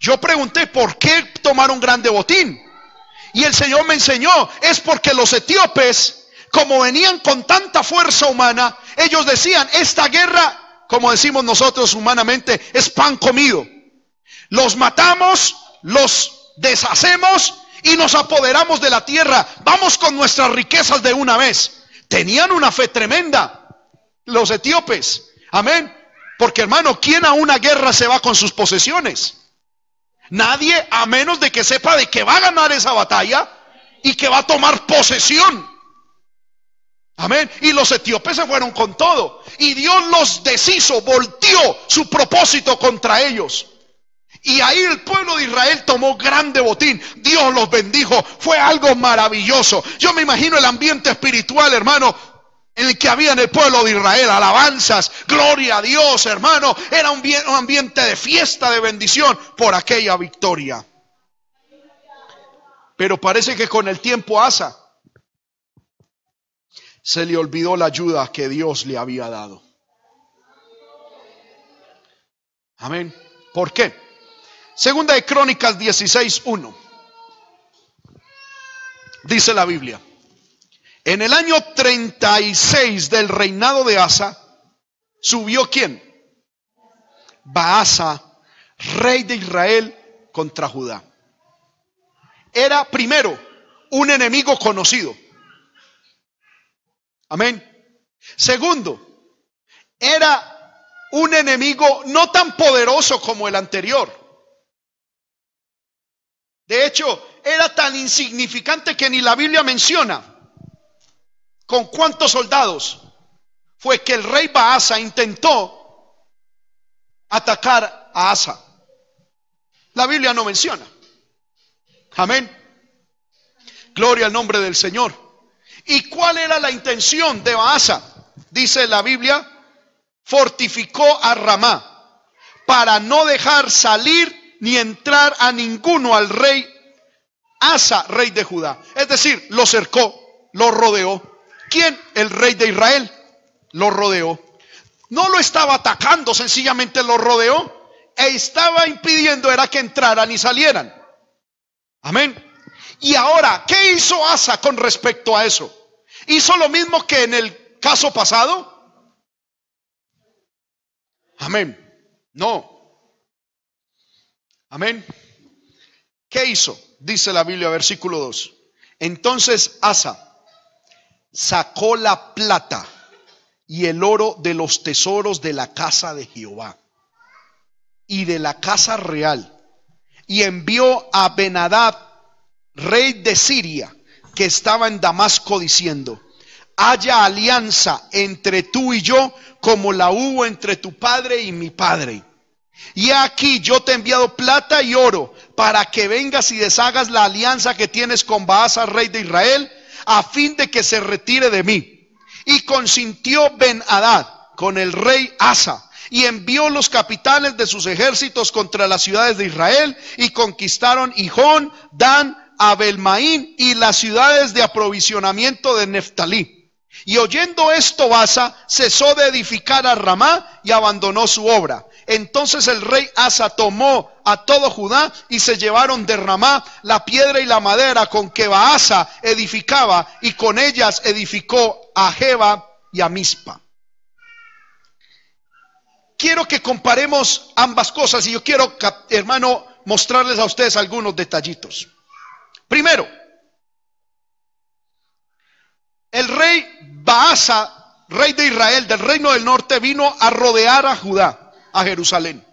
yo pregunté, ¿por qué tomaron grande botín? Y el Señor me enseñó, es porque los etíopes, como venían con tanta fuerza humana, ellos decían, esta guerra, como decimos nosotros humanamente, es pan comido. Los matamos, los deshacemos y nos apoderamos de la tierra. Vamos con nuestras riquezas de una vez. Tenían una fe tremenda los etíopes. Amén. Porque hermano, ¿quién a una guerra se va con sus posesiones? Nadie a menos de que sepa de que va a ganar esa batalla y que va a tomar posesión. Amén. Y los etíopes se fueron con todo. Y Dios los deshizo, volteó su propósito contra ellos. Y ahí el pueblo de Israel tomó grande botín. Dios los bendijo. Fue algo maravilloso. Yo me imagino el ambiente espiritual, hermano en el que había en el pueblo de Israel alabanzas, gloria a Dios, hermano. Era un, ambiente de fiesta, de bendición por aquella victoria. Pero parece que con el tiempo Asa se le olvidó la ayuda que Dios le había dado. Amén. ¿Por qué? Segunda de Crónicas 16.1. Dice la Biblia. En el año 36 del reinado de Asa, subió quién? Baasa, rey de Israel, contra Judá. Era primero un enemigo conocido. Amén. Segundo, era un enemigo no tan poderoso como el anterior. De hecho, era tan insignificante que ni la Biblia menciona. ¿Con cuántos soldados fue que el rey Baasa intentó atacar a Asa? La Biblia no menciona. Amén. Gloria al nombre del Señor. ¿Y cuál era la intención de Baasa? Dice la Biblia, fortificó a Ramá para no dejar salir ni entrar a ninguno al rey Asa, rey de Judá. Es decir, lo cercó, lo rodeó ¿Quién? El rey de Israel. Lo rodeó. No lo estaba atacando, sencillamente lo rodeó. E estaba impidiendo era que entraran y salieran. Amén. Y ahora, ¿qué hizo Asa con respecto a eso? Hizo lo mismo que en el caso pasado? Amén. No. Amén. ¿Qué hizo? Dice la Biblia, versículo 2. Entonces Asa sacó la plata y el oro de los tesoros de la casa de Jehová y de la casa real y envió a Benadad, rey de Siria, que estaba en Damasco, diciendo, haya alianza entre tú y yo como la hubo entre tu padre y mi padre. Y aquí yo te he enviado plata y oro para que vengas y deshagas la alianza que tienes con Baasa, rey de Israel, a fin de que se retire de mí. Y consintió Ben Hadad con el rey Asa y envió los capitanes de sus ejércitos contra las ciudades de Israel y conquistaron Hijón, Dan, Abelmaín y las ciudades de aprovisionamiento de Neftalí. Y oyendo esto, Basa cesó de edificar a Ramá y abandonó su obra. Entonces el rey Asa tomó a todo Judá y se llevaron de Ramá la piedra y la madera con que Baasa edificaba y con ellas edificó a Jeba y a Mispa. Quiero que comparemos ambas cosas y yo quiero, hermano, mostrarles a ustedes algunos detallitos. Primero, el rey Baasa, rey de Israel, del reino del norte, vino a rodear a Judá, a Jerusalén.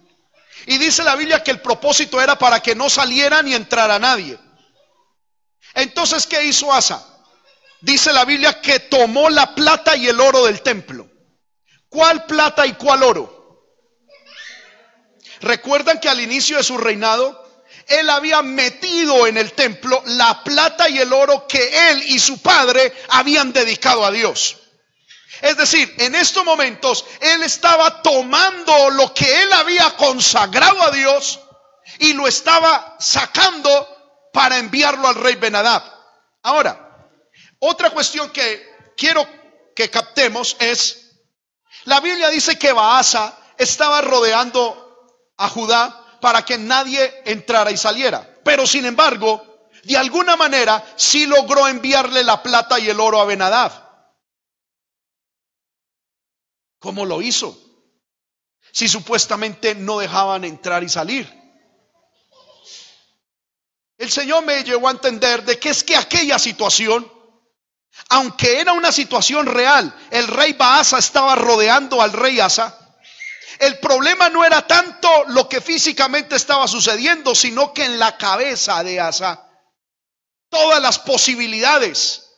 Y dice la Biblia que el propósito era para que no saliera ni entrara nadie. Entonces, ¿qué hizo Asa? Dice la Biblia que tomó la plata y el oro del templo. ¿Cuál plata y cuál oro? Recuerdan que al inicio de su reinado, él había metido en el templo la plata y el oro que él y su padre habían dedicado a Dios. Es decir, en estos momentos él estaba tomando lo que él había consagrado a Dios y lo estaba sacando para enviarlo al rey Benadab. Ahora, otra cuestión que quiero que captemos es, la Biblia dice que Baasa estaba rodeando a Judá para que nadie entrara y saliera. Pero sin embargo, de alguna manera sí logró enviarle la plata y el oro a Benadab. ¿Cómo lo hizo? Si supuestamente no dejaban entrar y salir. El Señor me llevó a entender de que es que aquella situación, aunque era una situación real, el rey Baasa estaba rodeando al rey Asa, el problema no era tanto lo que físicamente estaba sucediendo, sino que en la cabeza de Asa todas las posibilidades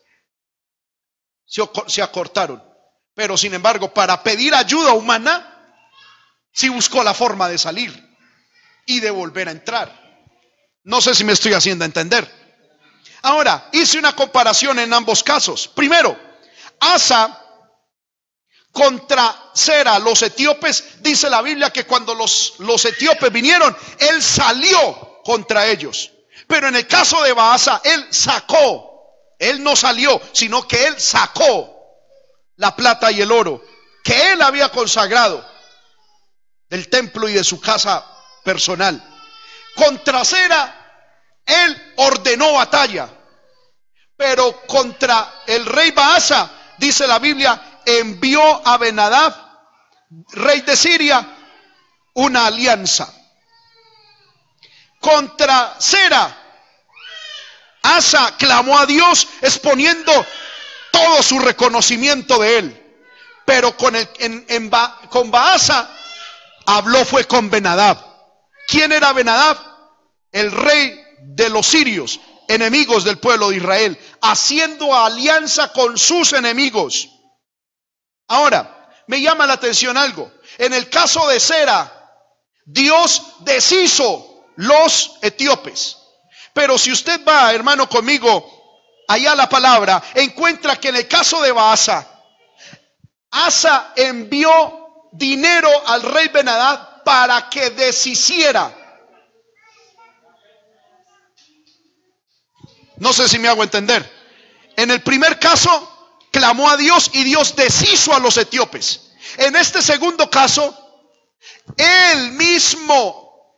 se, acortaron. Pero sin embargo, para pedir ayuda humana, sí buscó la forma de salir y de volver a entrar. No sé si me estoy haciendo entender. Ahora, hice una comparación en ambos casos. Primero, Asa contra Sera, los etíopes, dice la Biblia que cuando los, los etíopes vinieron, él salió contra ellos. Pero en el caso de Baasa, él sacó, él no salió, sino que él sacó la plata y el oro que él había consagrado del templo y de su casa personal. Contra Sera, él ordenó batalla. Pero contra el rey Baasa, dice la Biblia, envió a Benadab, rey de Siria, una alianza. Contra Sera, Asa clamó a Dios exponiendo todo su reconocimiento de él. Pero con, el, en, con Baasa habló fue con Benadab. ¿Quién era Benadab? El rey de los sirios, enemigos del pueblo de Israel, haciendo alianza con sus enemigos. Ahora, me llama la atención algo. En el caso de Sera, Dios deshizo los etíopes. Pero si usted va, hermano, conmigo, allá la palabra, encuentra que en el caso de Baasa, Asa envió dinero al rey Benadad para que deshiciera. No sé si me hago entender. En el primer caso, clamó a Dios y Dios deshizo a los etíopes. En este segundo caso, él mismo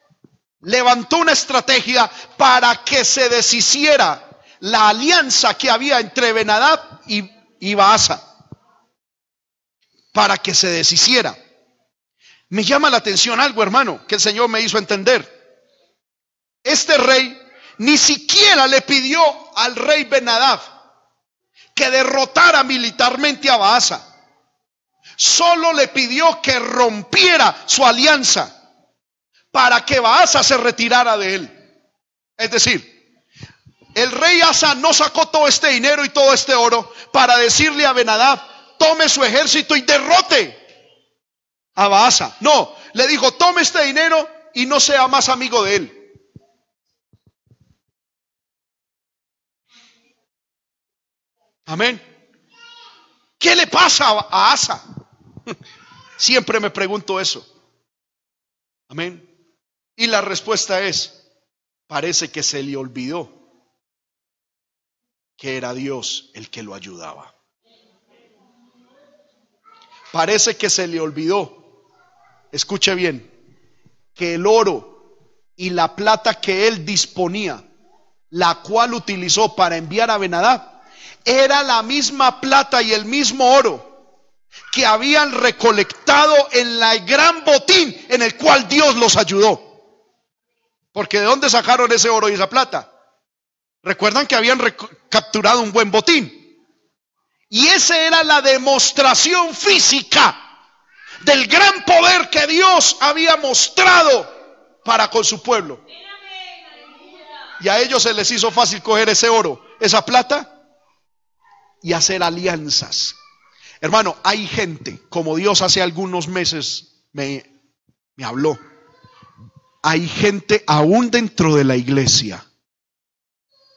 levantó una estrategia para que se deshiciera la alianza que había entre Benadab y, y Baasa. para que se deshiciera. Me llama la atención algo, hermano, que el Señor me hizo entender. Este rey ni siquiera le pidió al rey Benadab que derrotara militarmente a Baasa. Solo le pidió que rompiera su alianza para que Baasa se retirara de él. Es decir, el rey Asa no sacó todo este dinero y todo este oro para decirle a Benadab, tome su ejército y derrote a Baasa. No, le dijo, tome este dinero y no sea más amigo de él. Amén. ¿Qué le pasa a Asa? Siempre me pregunto eso. Amén. Y la respuesta es, parece que se le olvidó que era Dios el que lo ayudaba. Parece que se le olvidó, escuche bien, que el oro y la plata que él disponía, la cual utilizó para enviar a Benadab, era la misma plata y el mismo oro que habían recolectado en la gran botín en el cual Dios los ayudó. Porque ¿de dónde sacaron ese oro y esa plata? Recuerdan que habían capturado un buen botín. Y esa era la demostración física del gran poder que Dios había mostrado para con su pueblo. Y a ellos se les hizo fácil coger ese oro, esa plata y hacer alianzas. Hermano, hay gente, como Dios hace algunos meses me, me habló, hay gente aún dentro de la iglesia,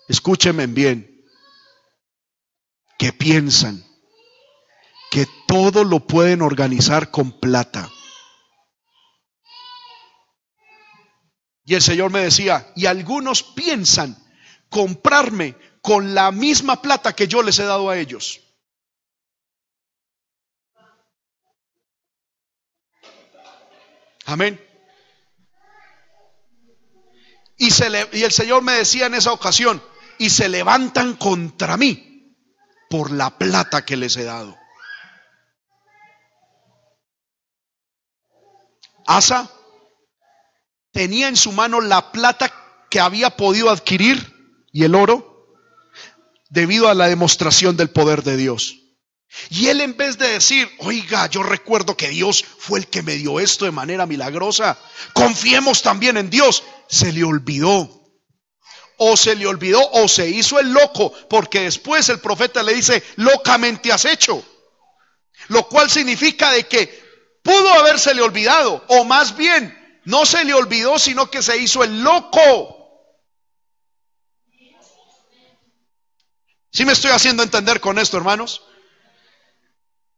escúchenme bien, que piensan que todo lo pueden organizar con plata. Y el Señor me decía, y algunos piensan comprarme con la misma plata que yo les he dado a ellos. Amén. Y, se le, y el Señor me decía en esa ocasión, y se levantan contra mí por la plata que les he dado. Asa tenía en su mano la plata que había podido adquirir y el oro debido a la demostración del poder de Dios. Y él en vez de decir, oiga, yo recuerdo que Dios fue el que me dio esto de manera milagrosa, confiemos también en Dios, se le olvidó. O se le olvidó o se hizo el loco, porque después el profeta le dice, locamente has hecho. Lo cual significa de que pudo habérsele olvidado, o más bien, no se le olvidó, sino que se hizo el loco. ¿Sí me estoy haciendo entender con esto, hermanos?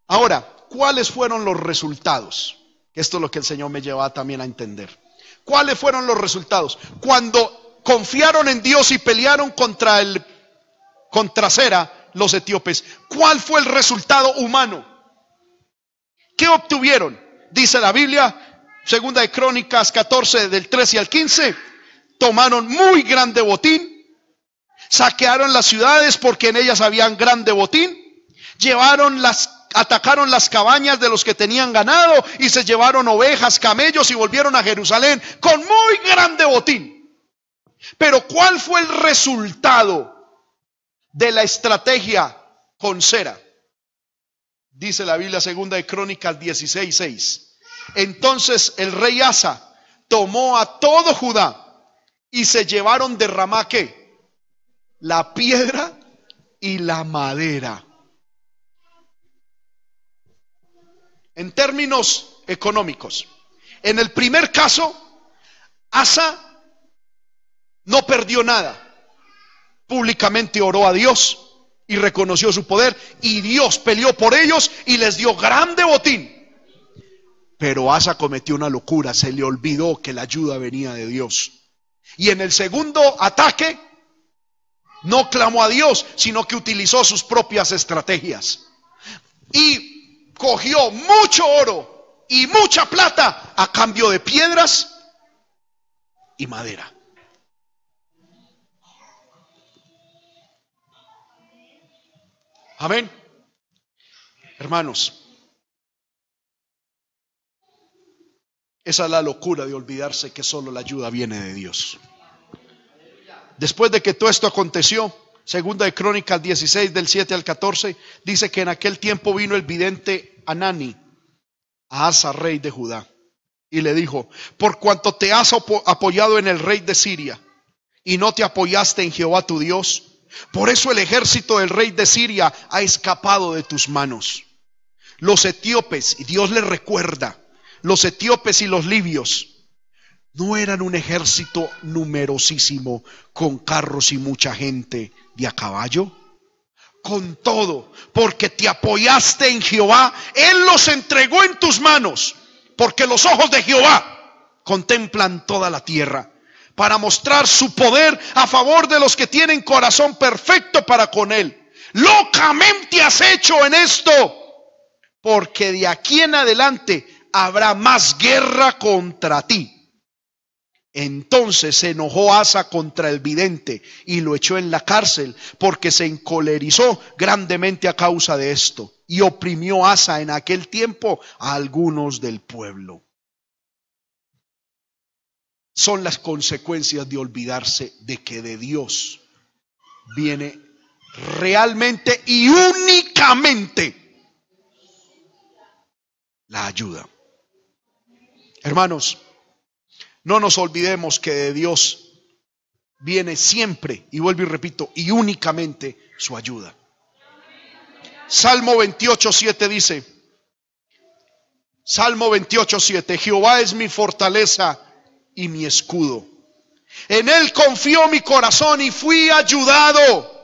Ahora, ¿cuáles fueron los resultados? Esto es lo que el Señor me lleva también a entender. ¿Cuáles fueron los resultados? Cuando confiaron en Dios y pelearon contra el contra Cera, los etíopes, ¿cuál fue el resultado humano? ¿Qué obtuvieron? Dice la Biblia, segunda de Crónicas 14 del 13 al 15, tomaron muy grande botín, Saquearon las ciudades porque en ellas habían grande botín. Llevaron las atacaron las cabañas de los que tenían ganado y se llevaron ovejas, camellos y volvieron a Jerusalén con muy grande botín. Pero ¿cuál fue el resultado de la estrategia con cera? Dice la Biblia segunda de Crónicas 16:6. Entonces el rey Asa tomó a todo Judá y se llevaron de Ramá la piedra y la madera. En términos económicos, en el primer caso, Asa no perdió nada. Públicamente oró a Dios y reconoció su poder y Dios peleó por ellos y les dio grande botín. Pero Asa cometió una locura, se le olvidó que la ayuda venía de Dios. Y en el segundo ataque, no clamó a Dios, sino que utilizó sus propias estrategias. Y cogió mucho oro y mucha plata a cambio de piedras y madera. Amén. Hermanos, Esa es la locura de olvidarse que solo la ayuda viene de Dios. Después de que todo esto aconteció, segunda de Crónicas 16 del 7 al 14, dice que en aquel tiempo vino el vidente Anani a Asa, rey de Judá, y le dijo, por cuanto te has apoyado en el rey de Siria y no te apoyaste en Jehová tu Dios, por eso el ejército del rey de Siria ha escapado de tus manos. Los etíopes, y Dios les recuerda, los etíopes y los libios no eran un ejército numerosísimo con carros y mucha gente de a caballo. Con todo, porque te apoyaste en Jehová, Él los entregó en tus manos, porque los ojos de Jehová contemplan toda la tierra para mostrar su poder a favor de los que tienen corazón perfecto para con Él. Locamente has hecho en esto, porque de aquí en adelante habrá más guerra contra ti. Entonces se enojó Asa contra el vidente y lo echó en la cárcel porque se encolerizó grandemente a causa de esto y oprimió Asa en aquel tiempo a algunos del pueblo. Son las consecuencias de olvidarse de que de Dios viene realmente y únicamente la ayuda. Hermanos, no nos olvidemos que de Dios viene siempre, y vuelvo y repito, y únicamente su ayuda. Salmo 28, 7 dice, Salmo 28, 7, Jehová es mi fortaleza y mi escudo. En él confió mi corazón y fui ayudado,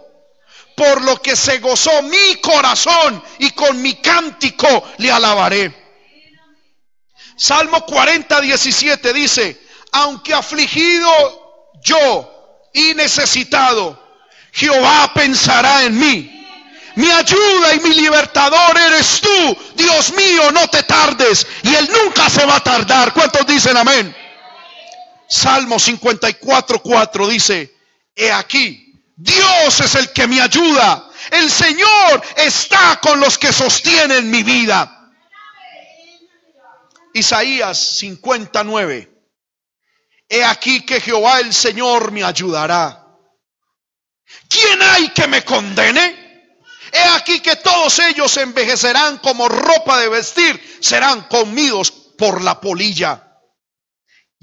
por lo que se gozó mi corazón y con mi cántico le alabaré. Salmo 40, 17 dice, aunque afligido yo y necesitado, Jehová pensará en mí. Mi ayuda y mi libertador eres tú. Dios mío, no te tardes. Y Él nunca se va a tardar. ¿Cuántos dicen amén? Salmo 54, 4 dice, he aquí, Dios es el que me ayuda. El Señor está con los que sostienen mi vida. Isaías 59. He aquí que Jehová el Señor me ayudará. ¿Quién hay que me condene? He aquí que todos ellos envejecerán como ropa de vestir, serán comidos por la polilla.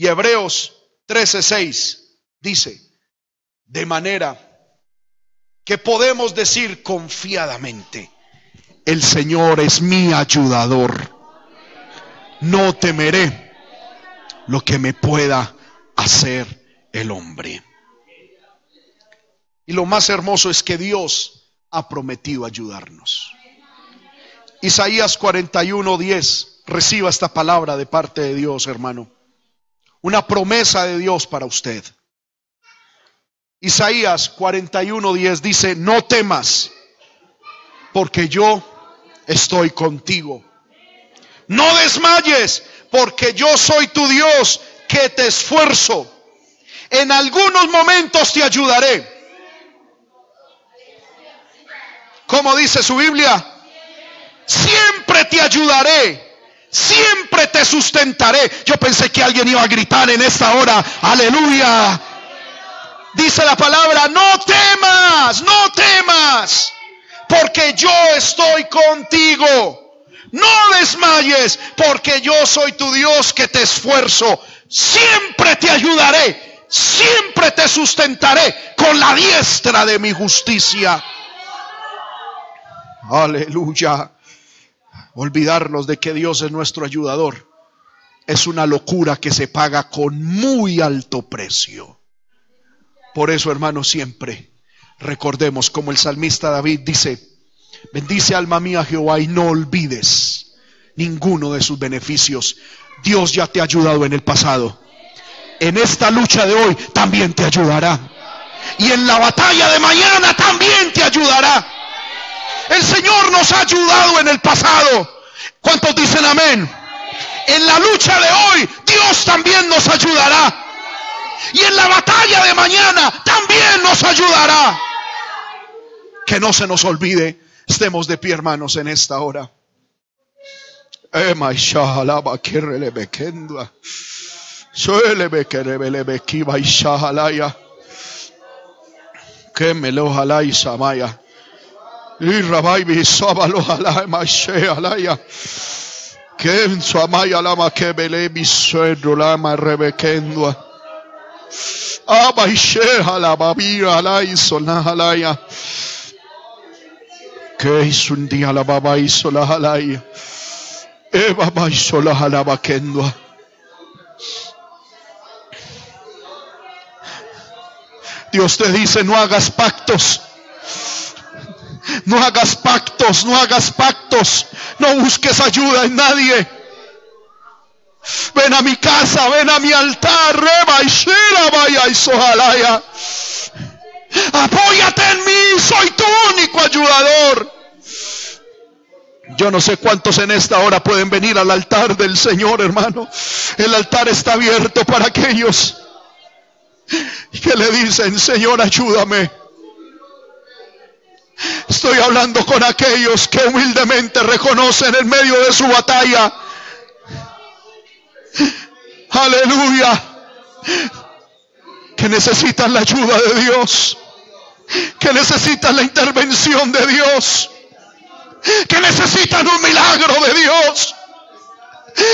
Y Hebreos 13:6 dice, de manera que podemos decir confiadamente, el Señor es mi ayudador no temeré lo que me pueda hacer el hombre. Y lo más hermoso es que Dios ha prometido ayudarnos. Isaías 41, 10. Reciba esta palabra de parte de Dios, hermano. Una promesa de Dios para usted. Isaías 41, 10 dice, no temas, porque yo estoy contigo no desmayes, porque yo soy tu Dios que te esfuerzo. En algunos momentos te ayudaré. Como dice su Biblia, siempre te ayudaré. Siempre te sustentaré. Yo pensé que alguien iba a gritar en esta hora. Aleluya. Dice la palabra, no temas, no temas, porque yo estoy contigo. No desmayes, porque yo soy tu Dios que te esfuerzo. Siempre te ayudaré, siempre te sustentaré con la diestra de mi justicia. Aleluya. Olvidarnos de que Dios es nuestro ayudador es una locura que se paga con muy alto precio. Por eso, hermanos, siempre recordemos como el salmista David dice, Bendice alma mía Jehová y no olvides ninguno de sus beneficios. Dios ya te ha ayudado en el pasado. En esta lucha de hoy también te ayudará. Y en la batalla de mañana también te ayudará. El Señor nos ha ayudado en el pasado. ¿Cuántos dicen amén? En la lucha de hoy Dios también nos ayudará. Y en la batalla de mañana también nos ayudará. Que no se nos olvide Estemos de pie, hermanos, en esta hora. Que me lo halai samaya. Y rabai bisaba lo halai mashe halaya. Que en su amaya lama que bele bisuedro lama rebekendua. Aba ishe halaba bira halai solna halaya. Que hizo un día la baba hizo la halaya. E baba hizo la kendua. Dios te dice, no hagas pactos. No hagas pactos, no hagas pactos. No busques ayuda en nadie. Ven a mi casa, ven a mi altar. Reba y vaya y. Apóyate en mí, soy tu único ayudador. Yo no sé cuántos en esta hora pueden venir al altar del Señor, hermano. El altar está abierto para aquellos que le dicen, Señor, ayúdame. Estoy hablando con aquellos que humildemente reconocen en medio de su batalla. Aleluya. Que necesitan la ayuda de Dios. Que necesitan la intervención de Dios. Que necesitan un milagro de Dios.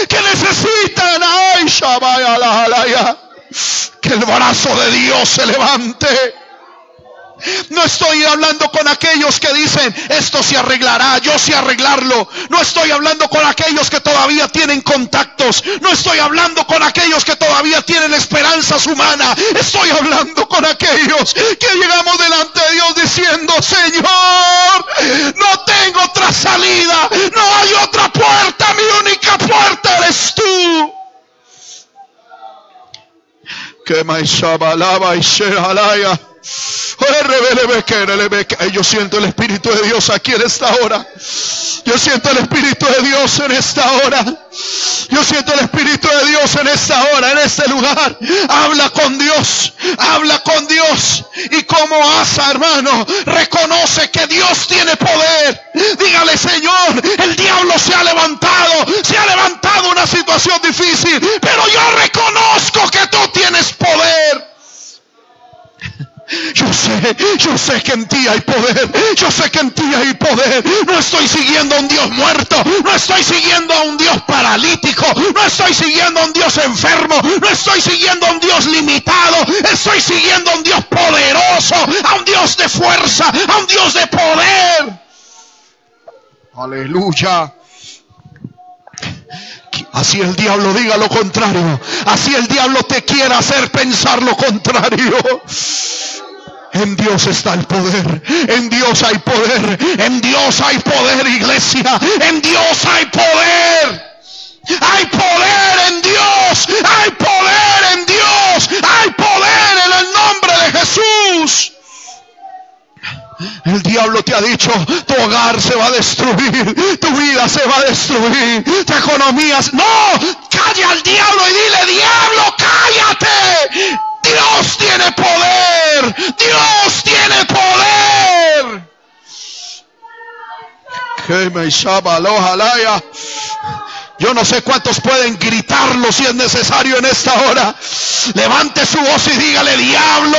Que necesitan, ay, Shabaya, que el brazo de Dios se levante. No estoy hablando con aquellos que dicen, esto se arreglará, yo sé arreglarlo. No estoy hablando con aquellos que todavía tienen contactos. No estoy hablando con aquellos que todavía tienen esperanzas humanas. Estoy hablando con aquellos que llegamos delante de Dios diciendo, Señor, no tengo otra salida, no hay otra puerta, mi única puerta eres tú. Que y. Yo siento el Espíritu de Dios aquí en esta hora. Yo siento el Espíritu de Dios en esta hora. Yo siento el Espíritu de Dios en esta hora, en este lugar. Habla con Dios. Habla con Dios. Y como Asa, hermano, reconoce que Dios tiene poder. Dígale, Señor, el diablo se ha levantado. Se ha levantado una situación difícil. Pero yo reconozco que tú tienes poder. Yo sé, yo sé que en ti hay poder. Yo sé que en ti hay poder. No estoy siguiendo a un Dios muerto. No estoy siguiendo a un Dios paralítico. No estoy siguiendo a un Dios enfermo. No estoy siguiendo a un Dios limitado. Estoy siguiendo a un Dios poderoso. A un Dios de fuerza. A un Dios de poder. Aleluya. Así el diablo diga lo contrario. Así el diablo te quiere hacer pensar lo contrario. En Dios está el poder. En Dios hay poder. En Dios hay poder, iglesia. En Dios hay poder. Hay poder en Dios. Hay poder en Dios. Hay poder en el nombre de Jesús. El diablo te ha dicho, tu hogar se va a destruir, tu vida se va a destruir, tu economía... No, calla al diablo y dile, diablo, cállate. Dios tiene poder. Dios tiene poder. Yo no sé cuántos pueden gritarlo si es necesario en esta hora. Levante su voz y dígale, diablo,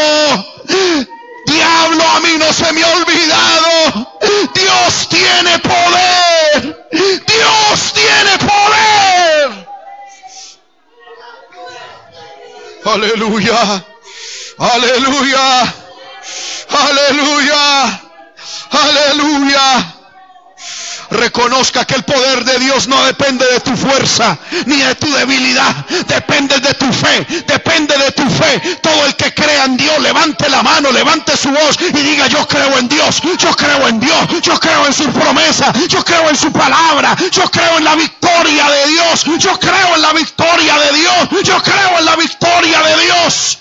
diablo, a mí no se me ha olvidado. Dios tiene poder. Dios tiene poder. Aleluya. Aleluya. Aleluya. Aleluya. Reconozca que el poder de Dios no depende de tu fuerza ni de tu debilidad. Depende de tu fe. Depende de tu fe. Todo el que crea en Dios, levante la mano, levante su voz y diga, yo creo en Dios. Yo creo en Dios. Yo creo en su promesa. Yo creo en su palabra. Yo creo en la victoria de Dios. Yo creo en la victoria de Dios. Yo creo en la victoria de Dios.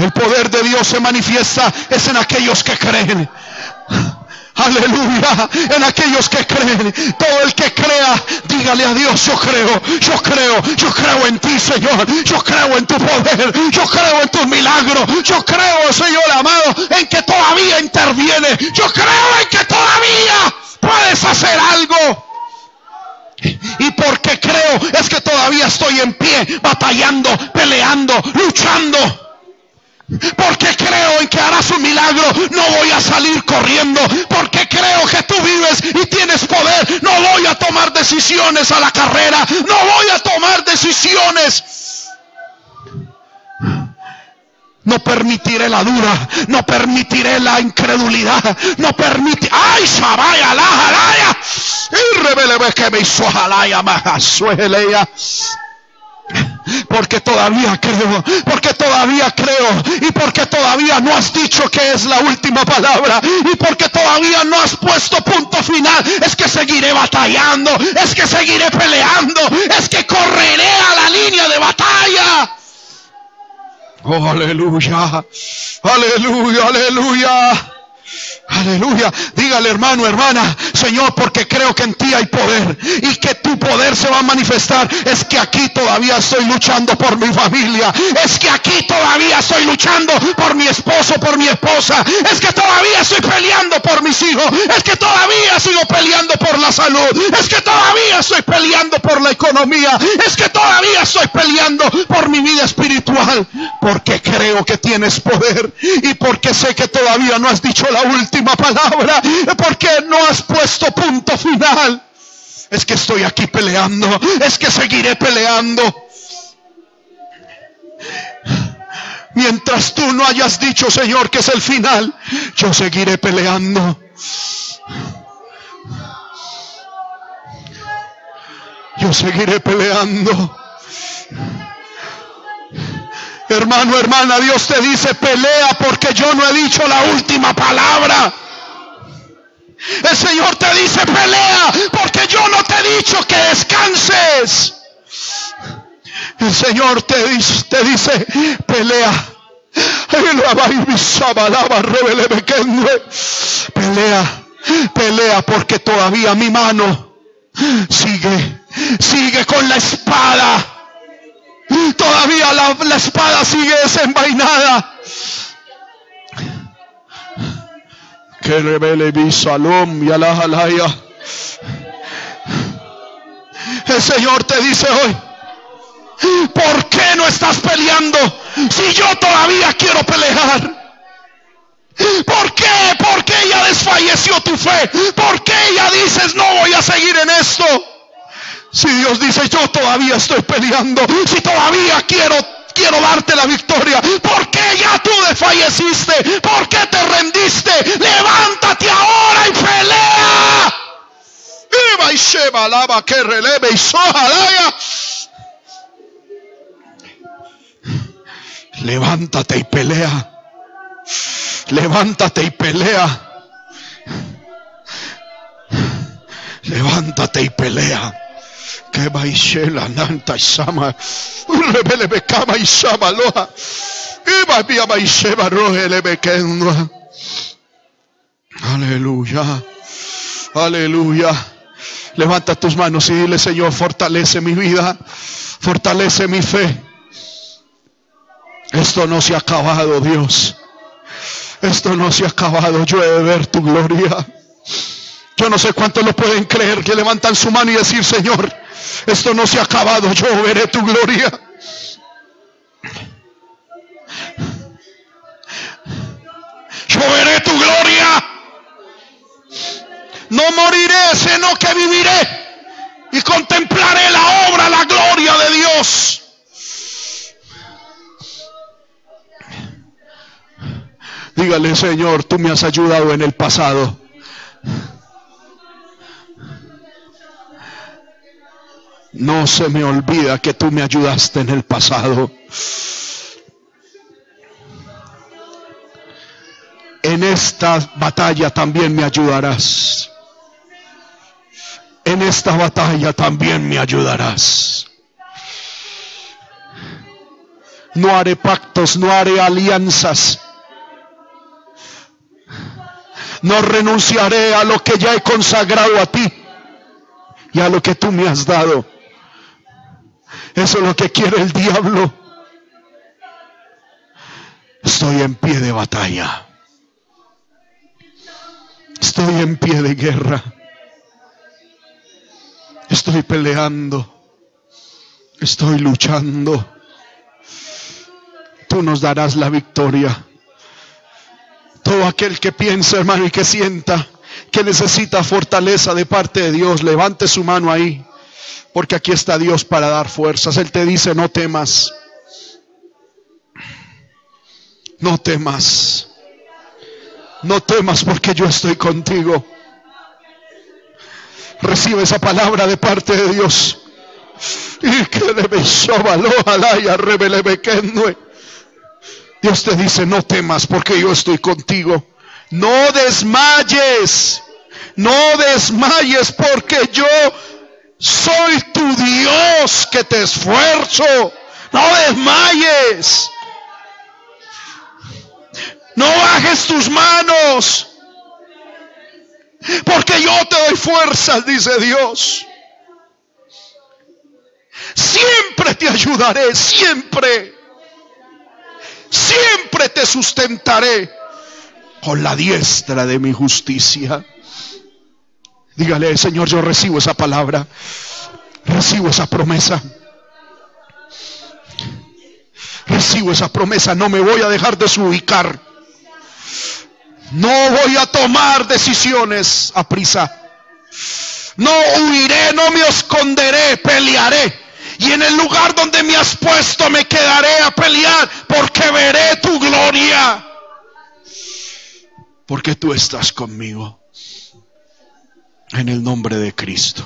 El poder de Dios se manifiesta es en aquellos que creen. Aleluya. En aquellos que creen. Todo el que crea, dígale a Dios, yo creo, yo creo, yo creo en ti, Señor. Yo creo en tu poder. Yo creo en tu milagro. Yo creo, Señor amado, en que todavía interviene. Yo creo en que todavía puedes hacer algo. Y porque creo es que todavía estoy en pie, batallando, peleando, luchando. Porque creo en que harás un milagro, no voy a salir corriendo. Porque creo que tú vives y tienes poder, no voy a tomar decisiones a la carrera, no voy a tomar decisiones no permitiré la duda, no permitiré la incredulidad, no permitiré. ¡Ay, Shabaya, la jalaya! Y revele que me hizo jalaya, sueleya. Porque todavía creo, porque todavía creo, y porque todavía no has dicho que es la última palabra, y porque todavía no has puesto punto final, es que seguiré batallando, es que seguiré peleando, es que correré a la línea de batalla. Oh, aleluya. Aleluya, aleluya. Aleluya. Dígale hermano, hermana, Señor, porque creo que en ti hay poder y que tu poder se va a manifestar. Es que aquí todavía estoy luchando por mi familia. Es que aquí todavía estoy luchando por mi esposo, por mi esposa. Es que todavía estoy peleando por mis hijos. Es que todavía sigo peleando por la salud. Es que todavía estoy peleando por la economía. Es que todavía estoy peleando por mi vida espiritual. Porque creo que tienes poder y porque sé que todavía no has dicho la última palabra, porque no has puesto punto final. Es que estoy aquí peleando, es que seguiré peleando. Mientras tú no hayas dicho, Señor, que es el final, yo seguiré peleando. Yo seguiré peleando. Hermano, hermana, Dios te dice, pelea porque yo no he dicho la última palabra. El Señor te dice, pelea porque yo no te he dicho que descanses. El Señor te dice, te dice pelea. Pelea, pelea porque todavía mi mano sigue, sigue con la espada Todavía la, espada sigue desenvainada. Que revele mi salón y jalaya. El Señor te dice hoy, ¿por qué no estás peleando si yo todavía quiero pelear? ¿Por qué? ¿Por qué ya desfalleció tu fe? ¿Por qué ya dices no voy a seguir en esto? Si Dios dice, yo todavía estoy peleando, si todavía quiero quiero darte la victoria. ¿Por qué ya tú desfalleciste? ¿Por qué te rendiste? Levántate ahora y pelea. y Sheba lava que releve y sojalaya. Levántate y pelea. Levántate y pelea. Levántate y pelea que baishela nanta rebele iba baisheba aleluya. Aleluya. Levanta tus manos y dile Señor fortalece mi vida. Fortalece mi fe. Esto no se ha acabado Dios. Esto no se ha acabado. Yo he de ver tu gloria yo no sé cuántos lo pueden creer que levantan su mano y decir, Señor, esto no se ha acabado, yo veré tu gloria. Yo veré tu gloria. No moriré, sino que viviré y contemplaré la obra, la gloria de Dios. Dígale, Señor, tú me has ayudado en el pasado. No se me olvida que tú me ayudaste en el pasado. En esta batalla también me ayudarás. En esta batalla también me ayudarás. No haré pactos, no haré alianzas. No renunciaré a lo que ya he consagrado a ti y a lo que tú me has dado. Eso es lo que quiere el diablo. Estoy en pie de batalla. Estoy en pie de guerra. Estoy peleando. Estoy luchando. Tú nos darás la victoria. Todo aquel que piensa, hermano, y que sienta que necesita fortaleza de parte de Dios, levante su mano ahí. Porque aquí está Dios para dar fuerzas. Él te dice, no temas. No temas. No temas porque yo estoy contigo. Recibe esa palabra de parte de Dios. Y que Dios te dice, no temas porque yo estoy contigo. No desmayes. No desmayes porque yo soy tu Dios que te esfuerzo. No desmayes. No bajes tus manos. Porque yo te doy fuerzas, dice Dios. Siempre te ayudaré, siempre. Siempre te sustentaré con la diestra de mi justicia. Dígale, Señor, yo recibo esa palabra. Recibo esa promesa. Recibo esa promesa. No me voy a dejar desubicar. No voy a tomar decisiones a prisa. No huiré, no me esconderé, pelearé. Y en el lugar donde me has puesto me quedaré a pelear porque veré tu gloria. Porque tú estás conmigo. En el nombre de Cristo.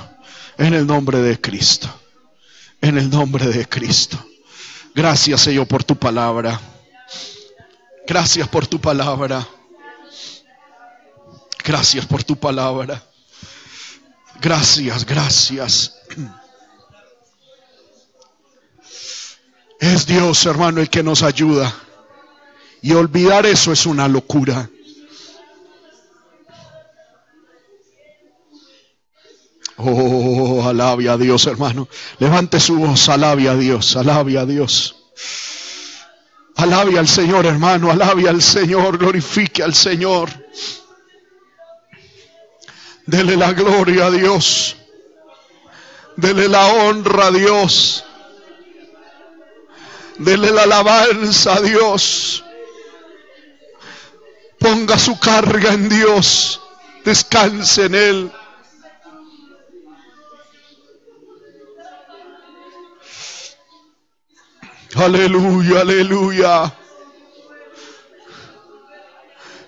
En el nombre de Cristo. En el nombre de Cristo. Gracias Señor por tu palabra. Gracias por tu palabra. Gracias por tu palabra. Gracias, gracias. Es Dios, hermano, el que nos ayuda. Y olvidar eso es una locura. Oh, alabe a Dios, hermano. Levante su voz, alabe a Dios, alabe a Dios. Alabe al Señor, hermano, alabe al Señor, glorifique al Señor. Dele la gloria a Dios. Dele la honra a Dios. Dele la alabanza a Dios. Ponga su carga en Dios. Descanse en Él. Aleluya, aleluya.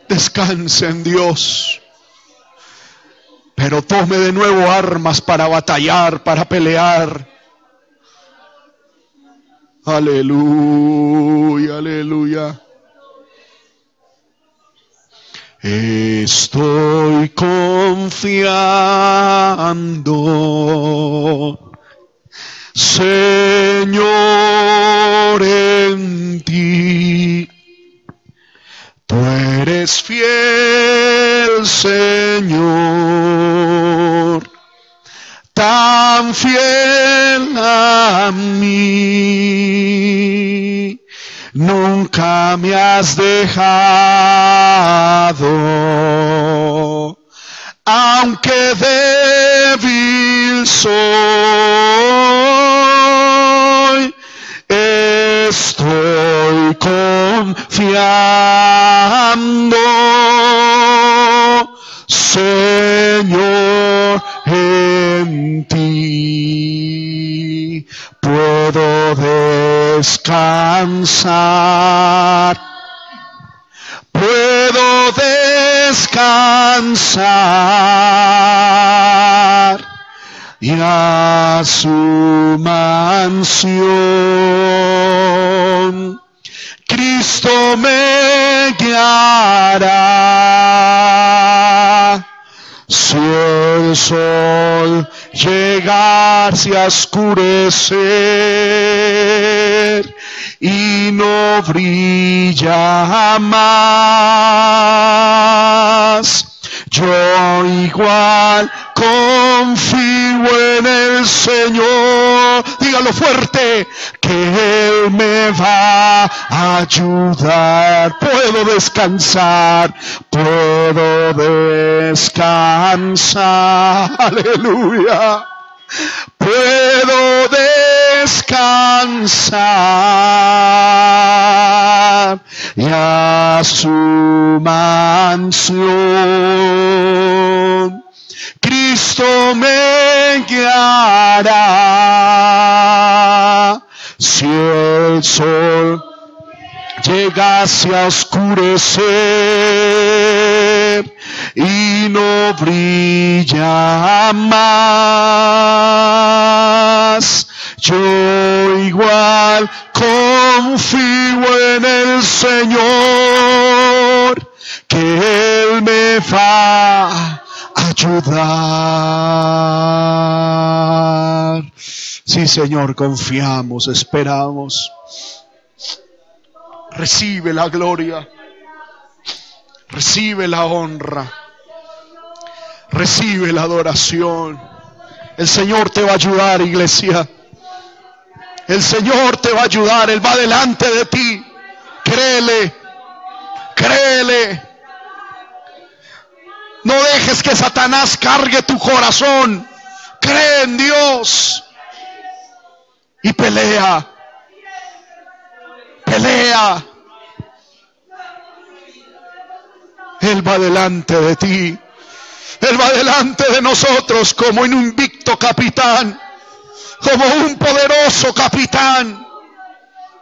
Descanse en Dios pero tome de nuevo armas para batallar, para pelear. Aleluya, aleluya. Estoy confiando, Señor, en ti. Tú eres fiel, Señor, tan fiel a mí. Nunca me has dejado, aunque débil soy, estoy confiado Señor, en ti. Puedo descansar. Puedo descansar y a su mansión Cristo me guiará. Si el sol llegase a oscurecer y no brilla más, igual confío en el Señor. Dígalo fuerte, que Él me va a ayudar. Puedo descansar, puedo descansar. Aleluya. Puedo descansar y a su mansión. Cristo me guiará. Si el sol llegase a oscurecer y no brilla más, yo igual confío en el Señor, que Él me va ayudar. Sí, Señor, confiamos, esperamos. Recibe la gloria. Recibe la honra. Recibe la adoración. El Señor te va a ayudar, iglesia. El Señor te va a ayudar. Él va delante de ti. Créele. Créele. No dejes que Satanás cargue tu corazón. Cree en Dios. Y pelea. Pelea. Él va delante de ti. Él va delante de nosotros como un invicto capitán, como un poderoso capitán.